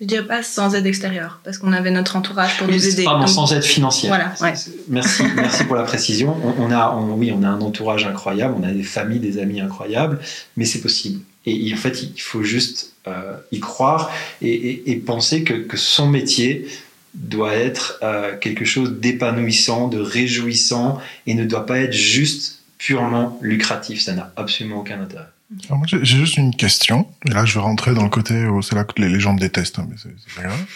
Je dirais pas sans aide extérieure, parce qu'on avait notre entourage pour Oui, nous aider. Pardon, Donc, sans aide financière. Voilà, ouais. Merci, merci pour la précision. On, on a, on- oui, on a un entourage incroyable, on a des familles, des amis incroyables, mais c'est possible. Et, et en fait, il faut juste euh, y croire et, et- et penser que, que son métier doit être euh, quelque chose d'épanouissant, de réjouissant, et ne doit pas être juste purement lucratif. Ça n'a absolument aucun intérêt. Alors moi, j'ai juste une question. Et là, je vais rentrer dans le côté où c'est là que les, gens me détestent, hein, mais c'est pas grave.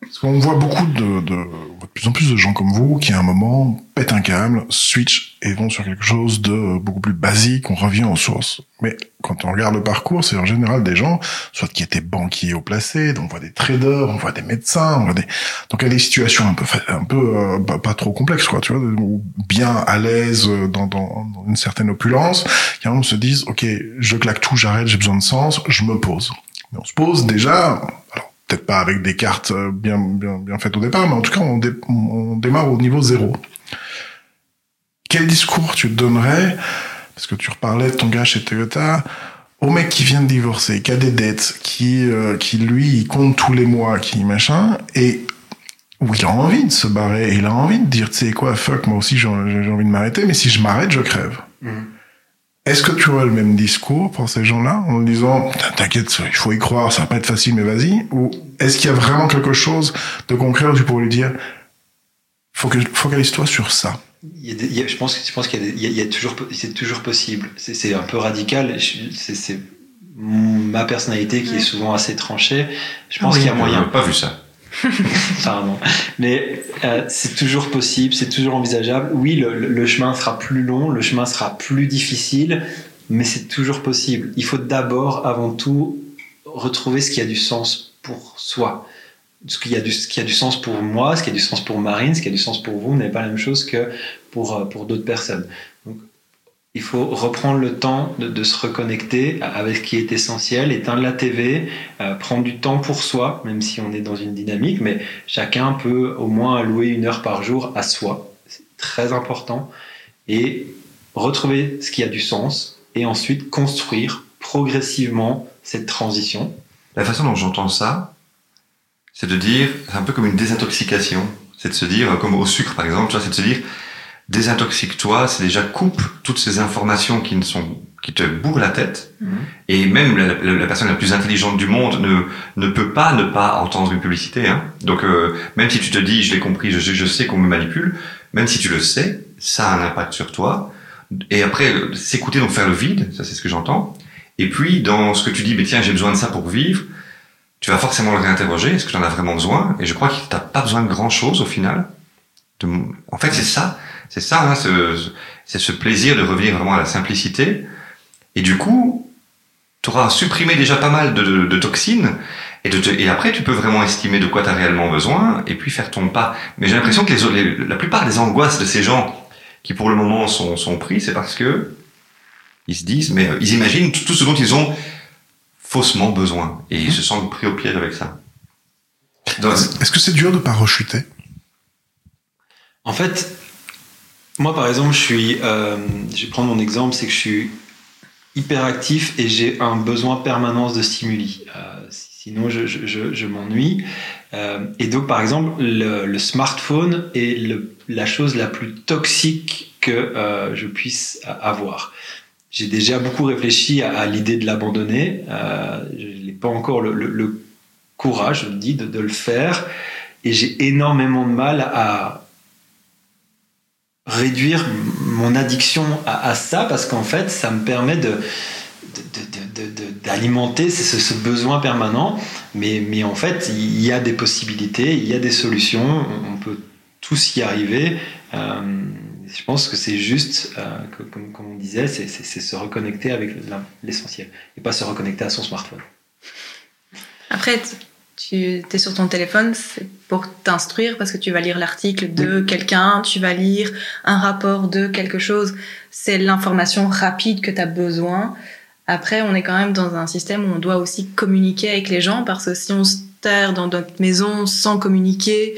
Parce qu'on voit beaucoup de, de, de plus en plus de gens comme vous qui, à un moment, pètent un câble, switch et vont sur quelque chose de beaucoup plus basique. On revient aux sources. Mais quand on regarde le parcours, c'est en général des gens, soit qui étaient banquiers au placé, donc on voit des traders, on voit des médecins, on voit des, donc il y a des situations un peu, un peu euh, pas, pas trop complexes, quoi, tu vois, ou bien à l'aise euh, dans, dans, dans une certaine opulence. Moment, on se disent, ok, je claque tout, j'arrête, j'ai besoin de sens, je me pose. Mais on se pose déjà, alors peut-être pas avec des cartes euh, bien, bien, bien faites au départ, mais en tout cas, on, dé- on démarre au niveau zéro. Quel discours tu donnerais, parce que tu reparlais de ton gars chez Toyota, au mec qui vient de divorcer, qui a des dettes, qui, euh, qui lui, il compte tous les mois, qui machin, et où il a envie de se barrer, et il a envie de dire, tu sais quoi, fuck, moi aussi j'ai envie de m'arrêter, mais si je m'arrête, je crève. Est-ce que tu aurais le même discours pour ces gens-là en disant t'inquiète, il faut y croire, ça va pas être facile, mais vas-y Ou est-ce qu'il y a vraiment quelque chose de concret où tu pourrais lui dire faut que focalise-toi sur ça? Il y a des- il y a- je pense, je pense qu'il y a, y y toujours, c'est toujours possible. C'est un peu radical. C'est ma personnalité qui Ouais. est souvent assez tranchée. Je Ah pense oui, qu'il y a moyen. euh, Pas vu ça. Pardon. Mais euh, c'est toujours possible, c'est toujours envisageable. Oui, le, le- le chemin sera plus long, le chemin sera plus difficile, mais c'est toujours possible. Il faut d'abord, avant tout, retrouver ce qui a du sens pour soi. Ce qui, a du, ce qui a du sens pour moi, ce qui a du sens pour Marine, ce qui a du sens pour vous, n'est pas la même chose que pour, euh, pour d'autres personnes. Donc, il faut reprendre le temps de, se reconnecter avec ce qui est essentiel, éteindre la TV, euh, prendre du temps pour soi, même si on est dans une dynamique, mais chacun peut au moins allouer une heure par jour à soi. C'est très important. Et retrouver ce qui a du sens et ensuite construire progressivement cette transition. La façon dont j'entends ça, c'est de dire, c'est un peu comme une désintoxication. C'est de se dire, comme au sucre par exemple, tu vois, c'est de se dire, désintoxique-toi, c'est déjà coupe toutes ces informations qui ne sont, qui te bourrent la tête. Mhm. Et même la, la- la personne la plus intelligente du monde ne, ne peut pas ne pas entendre une publicité. Hein. Donc euh, même si tu te dis, je l'ai compris, je, je sais qu'on me manipule, même si tu le sais, ça a un impact sur toi. Et après, euh, s'écouter, donc faire le vide, ça c'est ce que j'entends. Et puis, dans ce que tu dis, mais tiens, j'ai besoin de ça pour vivre, tu vas forcément le réinterroger, est-ce que tu en as vraiment besoin? Et je crois que tu n'as pas besoin de grand-chose au final. En fait, c'est ça, c'est ça, hein, ce- c'est ce plaisir de revenir vraiment à la simplicité. Et du coup, tu auras supprimé déjà pas mal de, de- de toxines, et, après, tu peux vraiment estimer de quoi tu as réellement besoin, et puis faire ton pas. Mais j'ai l'impression que les, les- la plupart des angoisses de ces gens qui, pour le moment, sont, sont pris, c'est parce que ils se disent, mais euh, ils imaginent tout ce dont ils ont faussement besoin, et ils se sentent pris au piège avec ça. Est-ce que c'est dur de pas rechuter? En fait, moi par exemple, je suis, euh, je vais prendre mon exemple, c'est que je suis hyperactif et j'ai un besoin permanence de stimuli. Euh, sinon, je, je- je- je m'ennuie. Euh, et donc, par exemple, le, le smartphone est le- la chose la plus toxique que euh, je puisse avoir. J'ai déjà beaucoup réfléchi à, l'idée de l'abandonner. Euh, je n'ai pas encore le, courage, je le dis, de, le faire. Et j'ai énormément de mal à réduire mon addiction à, ça parce qu'en fait, ça me permet d'alimenter ce, besoin permanent. Mais, en fait, il y a des possibilités, il y a des solutions, on, on peut tous y arriver. Euh, je pense que c'est juste, euh, que- comme, comme on disait, c'est, se reconnecter avec l'essentiel et pas se reconnecter à son smartphone. Après, tu es sur ton téléphone, c'est pour t'instruire parce que tu vas lire l'article de quelqu'un, tu vas lire un rapport de quelque chose. C'est l'information rapide que tu as besoin. Après, on est quand même dans un système où on doit aussi communiquer avec les gens parce que si on se terre dans notre maison sans communiquer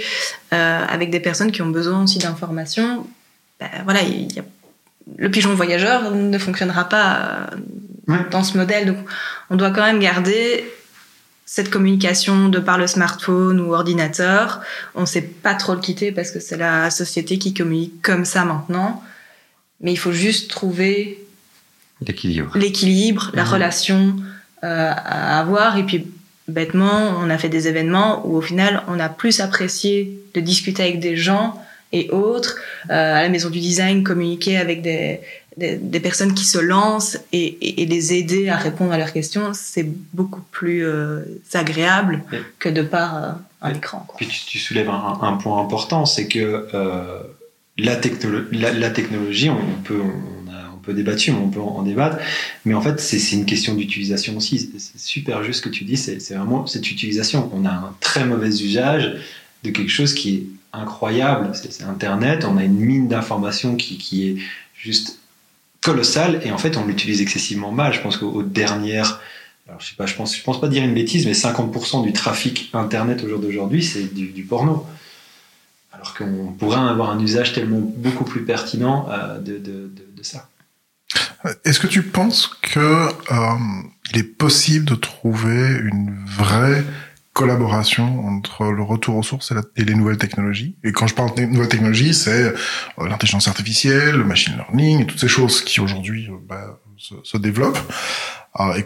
euh, avec des personnes qui ont besoin aussi d'informations, ben voilà, il y a le pigeon voyageur ne fonctionnera pas euh, dans ce modèle. Donc, on doit quand même garder cette communication de par le smartphone ou ordinateur. On ne sait pas trop le quitter parce que c'est la société qui communique comme ça maintenant. Mais il faut juste trouver l'équilibre, l'équilibre, la relation euh, à avoir. Et puis, bêtement, on a fait des événements où au final, on a plus apprécié de discuter avec des gens et autres, euh, à la maison du design, communiquer avec des, des, personnes qui se lancent et, et, les aider à répondre à leurs questions, c'est beaucoup plus euh, agréable que de par euh, un écran. Puis tu, soulèves un, point important, c'est que la, la, technologie, on peut, on, peut débattre, on peut en, débattre, mais en fait, c'est une question d'utilisation aussi. C'est super juste ce que tu dis, c'est vraiment cette utilisation. On a un très mauvais usage de quelque chose qui est incroyable, c'est Internet, on a une mine d'informations qui, qui, est juste colossale et en fait on l'utilise excessivement mal. Je pense qu'aux dernières, alors je sais pas, je pense, je pense pas dire une bêtise, mais 50% du trafic Internet au jour d'aujourd'hui c'est du, porno. Alors qu'on pourrait avoir un usage tellement beaucoup plus pertinent euh, de, de, ça. Est-ce que tu penses que euh, il est possible de trouver une vraie collaboration entre le retour aux sources et, les nouvelles technologies. Et quand je parle de nouvelles technologies, c'est euh, l'intelligence artificielle, le machine learning toutes ces choses qui aujourd'hui euh, bah, se, développent. Euh,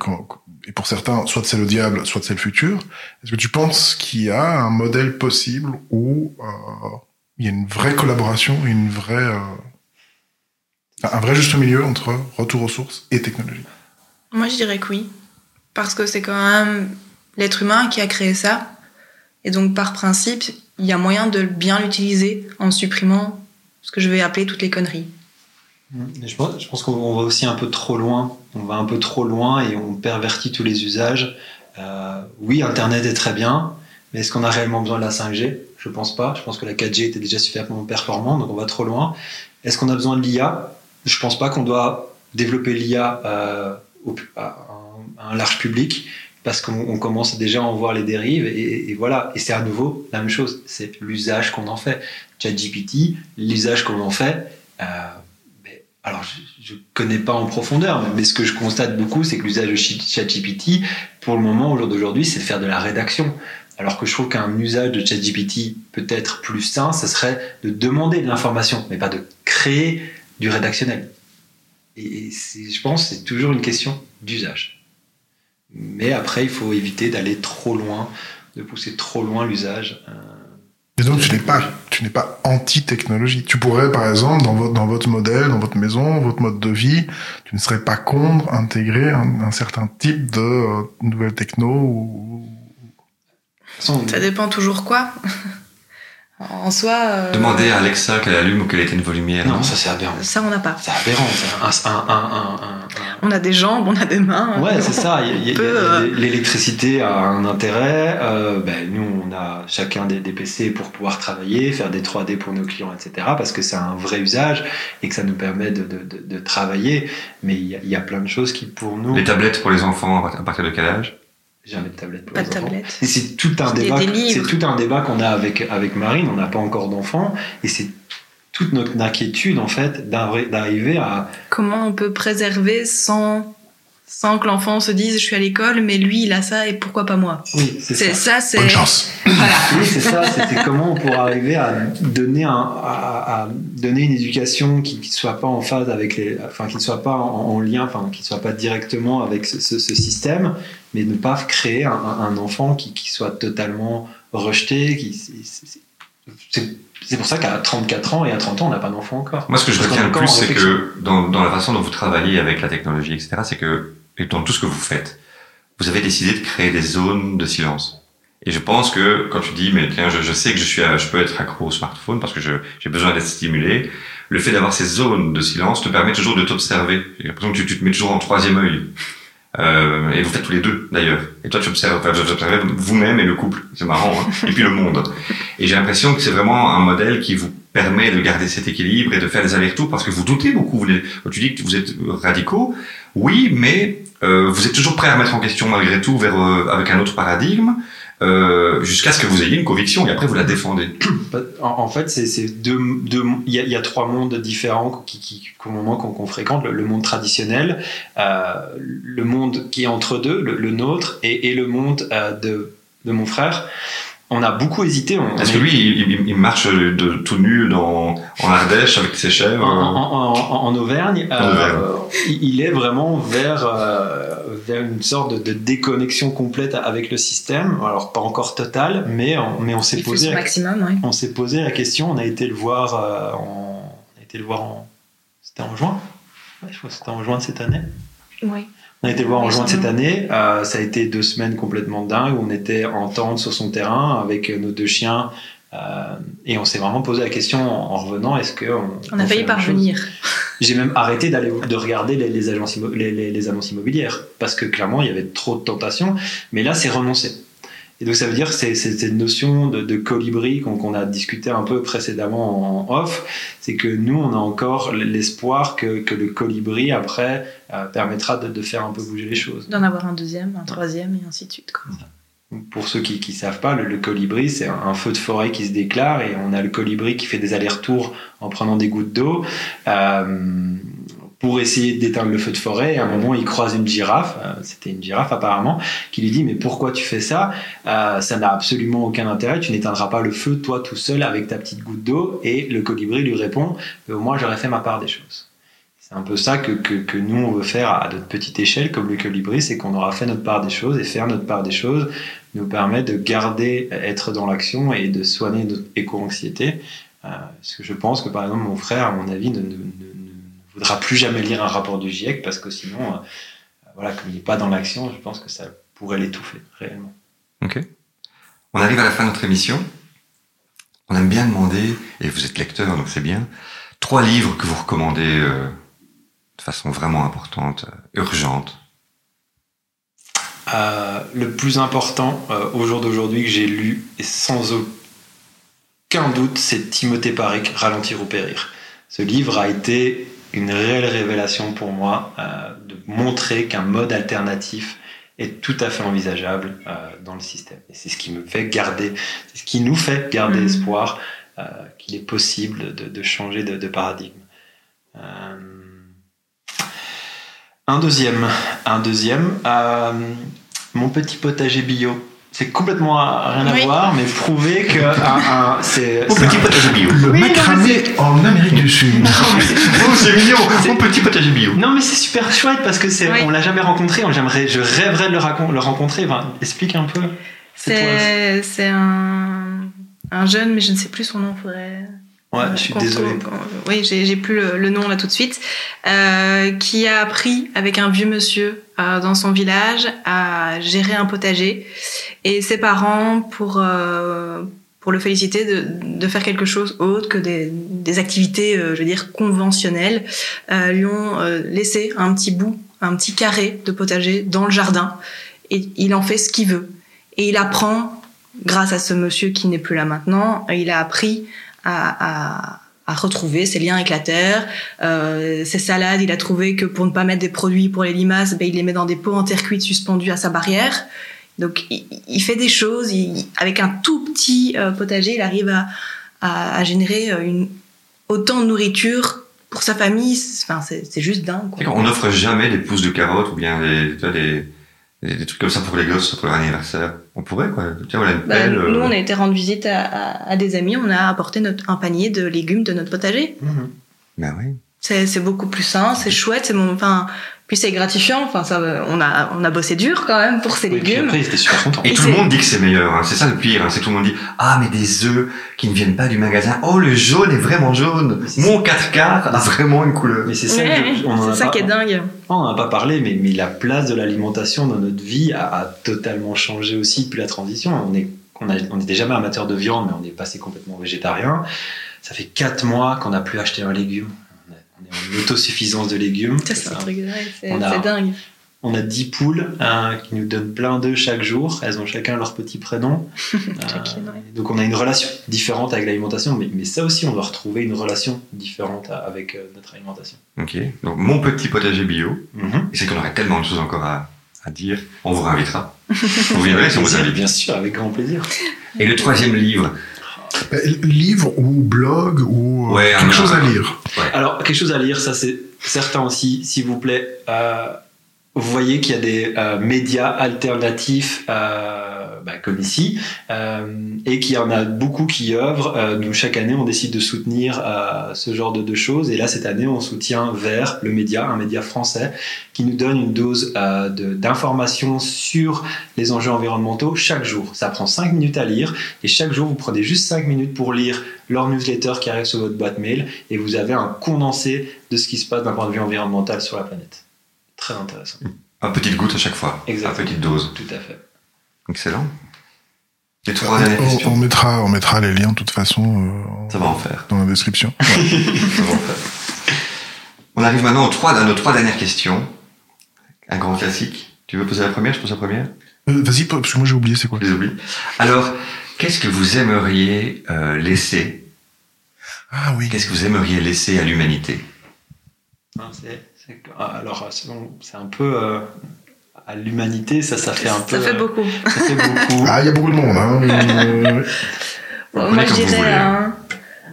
et, pour certains, soit c'est le diable, soit c'est le futur. Est-ce que tu penses qu'il y a un modèle possible où il y a une vraie collaboration, une vraie, un vrai juste milieu entre retour aux sources et technologie? Moi, je dirais que oui, parce que c'est quand même l'être humain qui a créé ça. Et donc, par principe, il y a moyen de bien l'utiliser en supprimant ce que je vais appeler toutes les conneries. Je pense, je pense qu'on va aussi un peu trop loin. On va un peu trop loin et on pervertit tous les usages. Euh, oui, Internet est très bien, mais est-ce qu'on a réellement besoin de la 5G Je pense pas. Je pense que la 4G était déjà suffisamment performante, donc on va trop loin. Est-ce qu'on a besoin de l'IA Je pense pas qu'on doit développer l'IA euh, à un large public parce qu'on commence déjà à en voir les dérives et, voilà. Et c'est à nouveau la même chose, c'est l'usage qu'on en fait. ChatGPT, l'usage qu'on en fait. Euh, alors, je ne connais pas en profondeur, mais, ce que je constate beaucoup, c'est que l'usage de ChatGPT, pour le moment, au jour d'aujourd'hui, c'est de faire de la rédaction. Alors que je trouve qu'un usage de ChatGPT peut-être plus sain, ce serait de demander de l'information, mais pas de créer du rédactionnel. Et je pense que c'est toujours une question d'usage. Mais après, il faut éviter d'aller trop loin, de pousser trop loin l'usage. Et donc, tu n'es pas, tu n'es pas anti-technologie. Tu pourrais, par exemple, dans votre, dans votre modèle, dans votre maison, votre mode de vie, tu ne serais pas contre intégrer un, certain type de euh, nouvelles techno ou... Ça dépend toujours quoi. En soi. Euh... Demander à Alexa qu'elle allume ou qu'elle éteigne vos lumières. Non, ça c'est aberrant. Ça on n'a pas. C'est aberrant. Un, un, un, on a des jambes, on a des mains. Ouais, c'est ça. Euh, l'électricité a un intérêt. Euh, ben, nous, on a chacun des, des, PC pour pouvoir travailler, faire des 3D pour nos clients, etc. Parce que c'est un vrai usage et que ça nous permet de, de, de, de travailler. Mais il y, y, a plein de choses qui, pour nous. Les tablettes pour les enfants, à partir de quel âge? Jamais de tablette pour pas les de enfants. Et c'est tout un débat. C'est tout un débat qu'on a avec avec Marine. On n'a pas encore d'enfants et c'est toute notre inquiétude en fait d'arriver à comment on peut préserver sans sans que l'enfant se dise je suis à l'école mais lui il a ça et pourquoi pas moi oui c'est ça, c'est bonne chance voilà. oui c'est ça c'était comment on pourrait arriver à donner un à, à donner une éducation qui ne soit pas en phase avec les enfin qui ne soit pas en, lien enfin qui ne soit pas directement avec ce, ce, ce système mais ne pas créer un, un enfant qui, qui, soit totalement rejeté. Qui, c'est pour ça qu'à 34 ans et à 30 ans, on n'a pas d'enfant encore. Moi, ce que je retiens le plus, c'est que dans, dans, la façon dont vous travaillez avec la technologie, etc., c'est que et dans tout ce que vous faites, vous avez décidé de créer des zones de silence. Et je pense que quand tu dis, mais tiens, je, sais que je suis, je peux être accro au smartphone parce que j'ai besoin d'être stimulé. Le fait d'avoir ces zones de silence te permet toujours de t'observer. J'ai l'impression que tu, tu, te mets toujours en troisième œil Euh, et vous faites tous les deux d'ailleurs. Et toi tu observes, enfin, vous observez vous-même et le couple, c'est marrant. Hein et puis le monde. Et j'ai l'impression que c'est vraiment un modèle qui vous permet de garder cet équilibre et de faire des allers-retours parce que vous doutez beaucoup. Vous, tu dis que vous êtes radicaux, oui, mais euh, vous êtes toujours prêt à remettre en question malgré tout vers euh, avec un autre paradigme. Euh, jusqu'à ce que vous ayez une conviction et après vous la défendez. En, fait, c'est deux, deux, il y, a, trois mondes différents moment qu'on fréquente, le, monde traditionnel, euh, le monde qui est entre deux, le, nôtre, et, et, le monde euh, de, de mon frère on a beaucoup hésité. Parce que lui, il, il, marche de tout nu dans, en Ardèche avec ses chèvres. En, en, en, Auvergne, euh, il est vraiment vers, euh, vers une sorte de, de, déconnexion complète avec le système. Alors pas encore totale, mais on, mais on s'est posé. maximum, oui. On s'est posé la question. On a été le voir. Euh, en, on a été le voir en. C'était en juin. Ouais, je crois que c'était en juin de cette année. Oui. On a été voir en juin de cette année. Euh, ça a été deux semaines complètement dingues. On était en tente sur son terrain avec nos deux chiens. Euh, et on s'est vraiment posé la question en, revenant est-ce que on, on a failli parvenir J'ai même arrêté d'aller de regarder les, les, agences les, les, annonces immobilières parce que clairement il y avait trop de tentations. Mais là, c'est renoncé. Et donc ça veut dire que c'est cette notion de, de colibri qu'on a discuté un peu précédemment en off, c'est que nous on a encore l'espoir que, que, le colibri après euh, permettra de, de, faire un peu bouger les choses. D'en avoir un deuxième, un troisième et ainsi de suite. Quoi. Pour ceux qui ne savent pas, le, le colibri c'est un, un, feu de forêt qui se déclare et on a le colibri qui fait des allers-retours en prenant des gouttes d'eau. Euh, pour essayer d'éteindre le feu de forêt. à un moment, il croise une girafe, euh, c'était une girafe apparemment, qui lui dit mais pourquoi tu fais ça? Euh, Ça n'a absolument aucun intérêt. Tu n'éteindras pas le feu toi tout seul avec ta petite goutte d'eau. Et le colibri lui répond au moins j'aurais fait ma part des choses. C'est un peu ça que, que, que, nous on veut faire à notre petite échelle comme le colibri, c'est qu'on aura fait notre part des choses et faire notre part des choses nous permet de garder, être dans l'action et de soigner notre éco-anxiété. Euh, parce que je pense que par exemple mon frère, à mon avis, ne, ne voudra plus jamais lire un rapport du GIEC parce que sinon, euh, voilà, comme il n'est pas dans l'action, je pense que ça pourrait l'étouffer réellement. Ok. On arrive à la fin de notre émission. On aime bien demander, et vous êtes lecteur, donc c'est bien, trois livres que vous recommandez euh, de façon vraiment importante, euh, urgente. Le plus important au jour d'aujourd'hui que j'ai lu, et sans aucun doute, c'est Timothée Paric, Ralentir ou Périr. Ce livre a été une réelle révélation pour moi euh, de montrer qu'un mode alternatif est tout à fait envisageable euh, dans le système. Et c'est ce qui me fait garder, c'est ce qui nous fait garder mmh. espoir euh, qu'il est possible de, de changer de, de paradigme. Un deuxième, un deuxième, mon petit potager bio c'est complètement rien à oui. voir, mais prouver que un, un, c'est mon petit potager bio. Le oui, macramé en Amérique du Sud. oh, c'est mignon, mon petit potager bio. Non, mais c'est super chouette parce que c'est, oui. on l'a jamais rencontré. J'aimerais, je rêverais de le, le rencontrer. Enfin, explique un peu. C'est, c'est un, un jeune, mais je ne sais plus son nom. Faudrait. Ouais, je suis désolé. oui, j'ai plus le, le, nom là tout de suite. Euh, qui a appris avec un vieux monsieur euh, dans son village à gérer un potager. Et ses parents, pour, euh, pour le féliciter de, de faire quelque chose autre que des, des activités, euh, je veux dire, conventionnelles, euh, lui ont euh, laissé un petit bout, un petit carré de potager dans le jardin. Et il en fait ce qu'il veut. Et il apprend, grâce à ce monsieur qui n'est plus là maintenant, il a appris à, retrouver ses liens avec la terre. Euh, ses salades, il a trouvé que pour ne pas mettre des produits pour les limaces, ben, il les met dans des pots en terre cuite suspendus à sa barrière. Donc il, fait des choses, avec un tout petit euh, potager, il arrive à, générer euh, autant de nourriture pour sa famille. Enfin, c'est juste dingue. On n'offre jamais des pousses de carottes ou bien des, des, trucs comme ça pour les gosses, pour leur anniversaire. On pourrait, quoi. Tiens, voilà une bah, pelle, nous, euh... on a été rendre visite à, à, à, des amis, on a apporté notre, un panier de légumes de notre potager. Mmh. Ben oui. C'est beaucoup plus sain, c'est chouette, c'est mon, enfin, puis c'est gratifiant. Enfin, ça, on a, on a bossé dur quand même pour ces oui, légumes. Après, super. Et, et tout le monde dit que c'est meilleur. Hein. C'est ça le pire. Hein. C'est tout le monde dit ah mais des œufs qui ne viennent pas du magasin. Oh le jaune est vraiment jaune. Mon 4 quarts a vraiment une couleur. Mais c'est ça, ouais, c'est ça pas, qui est dingue. On n'en a pas parlé, mais, mais la place de l'alimentation dans notre vie a, a, totalement changé aussi depuis la transition. On est, on, a, on n'était jamais amateur de viande, mais on est passé complètement végétarien. Ça fait 4 mois qu'on n'a plus acheté un légume on est en autosuffisance de légumes. C'est un truc c'est dingue. On a 10 poules euh, qui nous donnent plein d'œufs chaque jour. Elles ont chacun leur petit prénom. Euh, donc on a une relation différente avec l'alimentation, mais, mais ça aussi, on doit retrouver une relation différente avec euh, notre alimentation. Ok. Donc, mon petit potager bio. Mhm. Et c'est qu'on aurait tellement de choses encore à, à dire. On vous réinvitera. Vous viendrez si on vous invite. Bien sûr, avec grand plaisir. Et le troisième livre. Ben, livre ou blog ou euh, Ouais, quelque chose à lire. Alors, quelque chose à lire, ça c'est certain aussi, s'il vous plaît. Euh, vous voyez qu'il y a des euh, médias alternatifs, euh, bah, comme ici, euh, et qu'il y en a beaucoup qui œuvrent. Euh, nous, chaque année, on décide de soutenir euh, ce genre de, de choses. Et là, cette année, on soutient Vert, le média, un média français, qui nous donne une dose euh, d'informations sur les enjeux environnementaux chaque jour. Ça prend 5 minutes à lire, et chaque jour, vous prenez juste 5 minutes pour lire leur newsletter qui arrive sur votre boîte mail, et vous avez un condensé de ce qui se passe d'un point de vue environnemental sur la planète. Très intéressant. Un petite goutte à chaque fois. Exactement. Une petite dose. Tout à fait. Excellent. Les trois dernières On, mettra, on mettra les liens de toute façon euh, Ça va en faire. dans la description. Ça va en faire. On arrive maintenant aux trois, à nos trois dernières questions. Un grand classique. Tu veux poser la première? Je pose la première? Euh, Vas-y, parce que moi j'ai oublié c'est quoi? Je les oublie. Alors, qu'est-ce que vous aimeriez euh, laisser? Ah oui. Qu'est-ce que vous aimeriez laisser à l'humanité? Ah, alors, c'est un peu euh, à l'humanité, ça, ça fait un peu. Ça fait euh, beaucoup. Ça fait beaucoup. Ah, il y a beaucoup de monde. Hein. Euh, Bon, moi, je dirais un,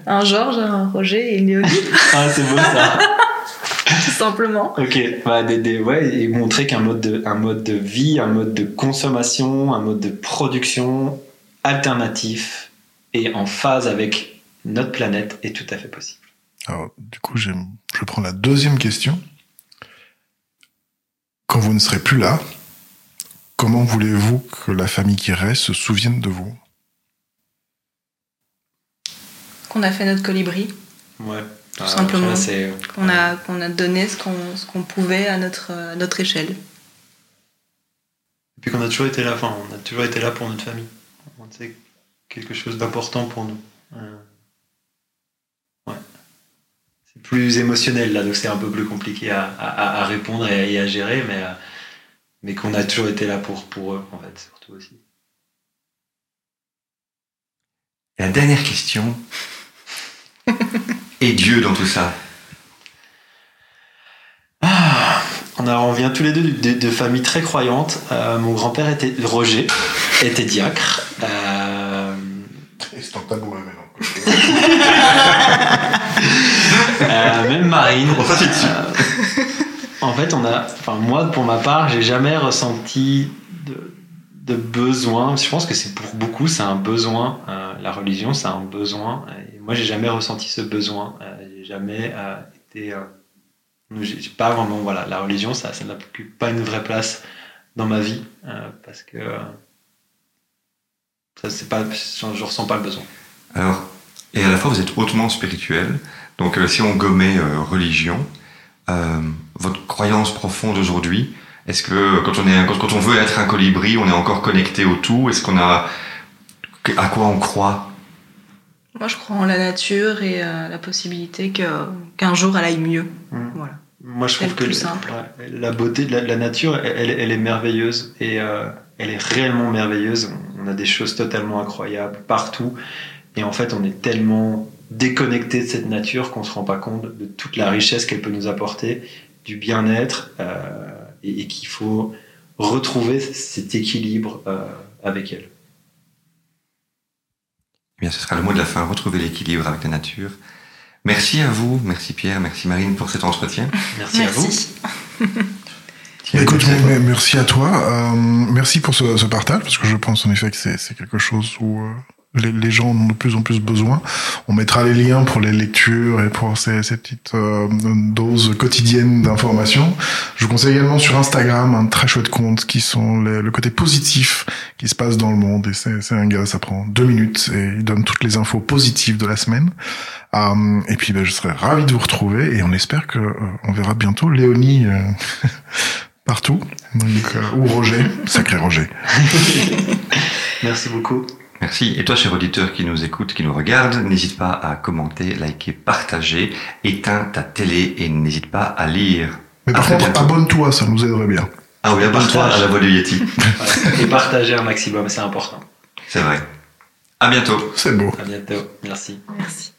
un Georges, un Roger et une Léonie, Ah, c'est beau ça. tout simplement. Ok, bah, des, des- ouais, et montrer qu'un mode, de, un mode de vie, un mode de consommation, un mode de production alternatif et en phase avec notre planète est tout à fait possible. Alors, du coup, je prends la deuxième question. Quand vous ne serez plus là, comment voulez-vous que la famille qui reste se souvienne de vous? Qu'on a fait notre colibri, Ouais. Tout simplement. qu'on a, qu'on a donné ce qu'on, ce qu'on pouvait à notre, à notre échelle. Et puis qu'on a toujours été là, enfin, on a toujours été là pour notre famille. C'est quelque chose d'important pour nous. Euh, ouais. C'est plus émotionnel là, donc c'est un peu plus compliqué à, à- à répondre et, et à gérer, mais, euh, mais qu'on a toujours été là pour, pour eux, en fait, surtout aussi. Et la dernière question. Et Dieu dans tout ça Ah, on, a, on vient tous les deux de, de- de familles très croyantes. Euh, mon grand-père était Roger, était diacre. Euh, C'est un tabou, mais non. Euh, même Marine. On passe dessus. Euh, en fait, on a, enfin moi pour ma part, j'ai jamais ressenti de, de besoin. Je pense que c'est pour beaucoup, c'est un besoin. Euh, la religion, c'est un besoin. Et moi, j'ai jamais ressenti ce besoin. Euh, j'ai jamais euh, été. euh, j'ai pas vraiment, voilà, la religion, ça, ça n'occupe pas une vraie place dans ma vie euh, parce que ça, c'est pas, je, je ressens pas le besoin. Alors, et à la fois vous êtes hautement spirituel. Donc, euh, si on gommait euh, religion, euh, votre croyance profonde aujourd'hui, est-ce que quand on est, quand, quand on veut être un colibri, on est encore connecté au tout? Est-ce qu'on a, à quoi on croit? Moi, je crois en la nature et euh, la possibilité que, qu'un jour elle aille mieux. Mm. Voilà. Moi, je C'est trouve que la beauté de la, la nature, elle, elle est merveilleuse et euh, elle est réellement merveilleuse. On a des choses totalement incroyables partout et en fait, on est tellement déconnecté de cette nature qu'on se rend pas compte de toute la richesse qu'elle peut nous apporter, du bien-être euh, et, et qu'il faut retrouver cet équilibre euh, avec elle. Eh bien, ce sera le mot de la fin, retrouver l'équilibre avec la nature. Merci à vous, merci Pierre, merci Marine pour cet entretien. Merci, à vous. Écoute, merci à toi. mais- merci à toi. Euh, merci pour ce, ce partage, parce que je pense en effet que c'est c'est quelque chose où euh, les, gens en ont de plus en plus besoin. On mettra les liens pour les lectures et pour ces, petites euh, doses quotidiennes d'informations. Je vous conseille également sur Instagram un très chouette compte qui sont le côté positif qui se passe dans le monde. Et c'est un gars, ça prend deux minutes et il donne toutes les infos positives de la semaine. Euh, et puis ben, je serais ravi de vous retrouver et on espère que euh, on verra bientôt Léonie euh, partout. Ou Roger, sacré Roger. Merci beaucoup. Merci. Et toi, cher auditeur qui nous écoute, qui nous regarde, n'hésite pas à commenter, liker, partager, éteins ta télé et n'hésite pas à lire. Mais par contre, abonne-toi, ça nous aiderait bien. Ah oui, abonne-toi à la voix du Yeti. Ouais. Et partager un maximum, c'est important. C'est vrai. À bientôt. C'est beau. À bientôt. Merci. Merci.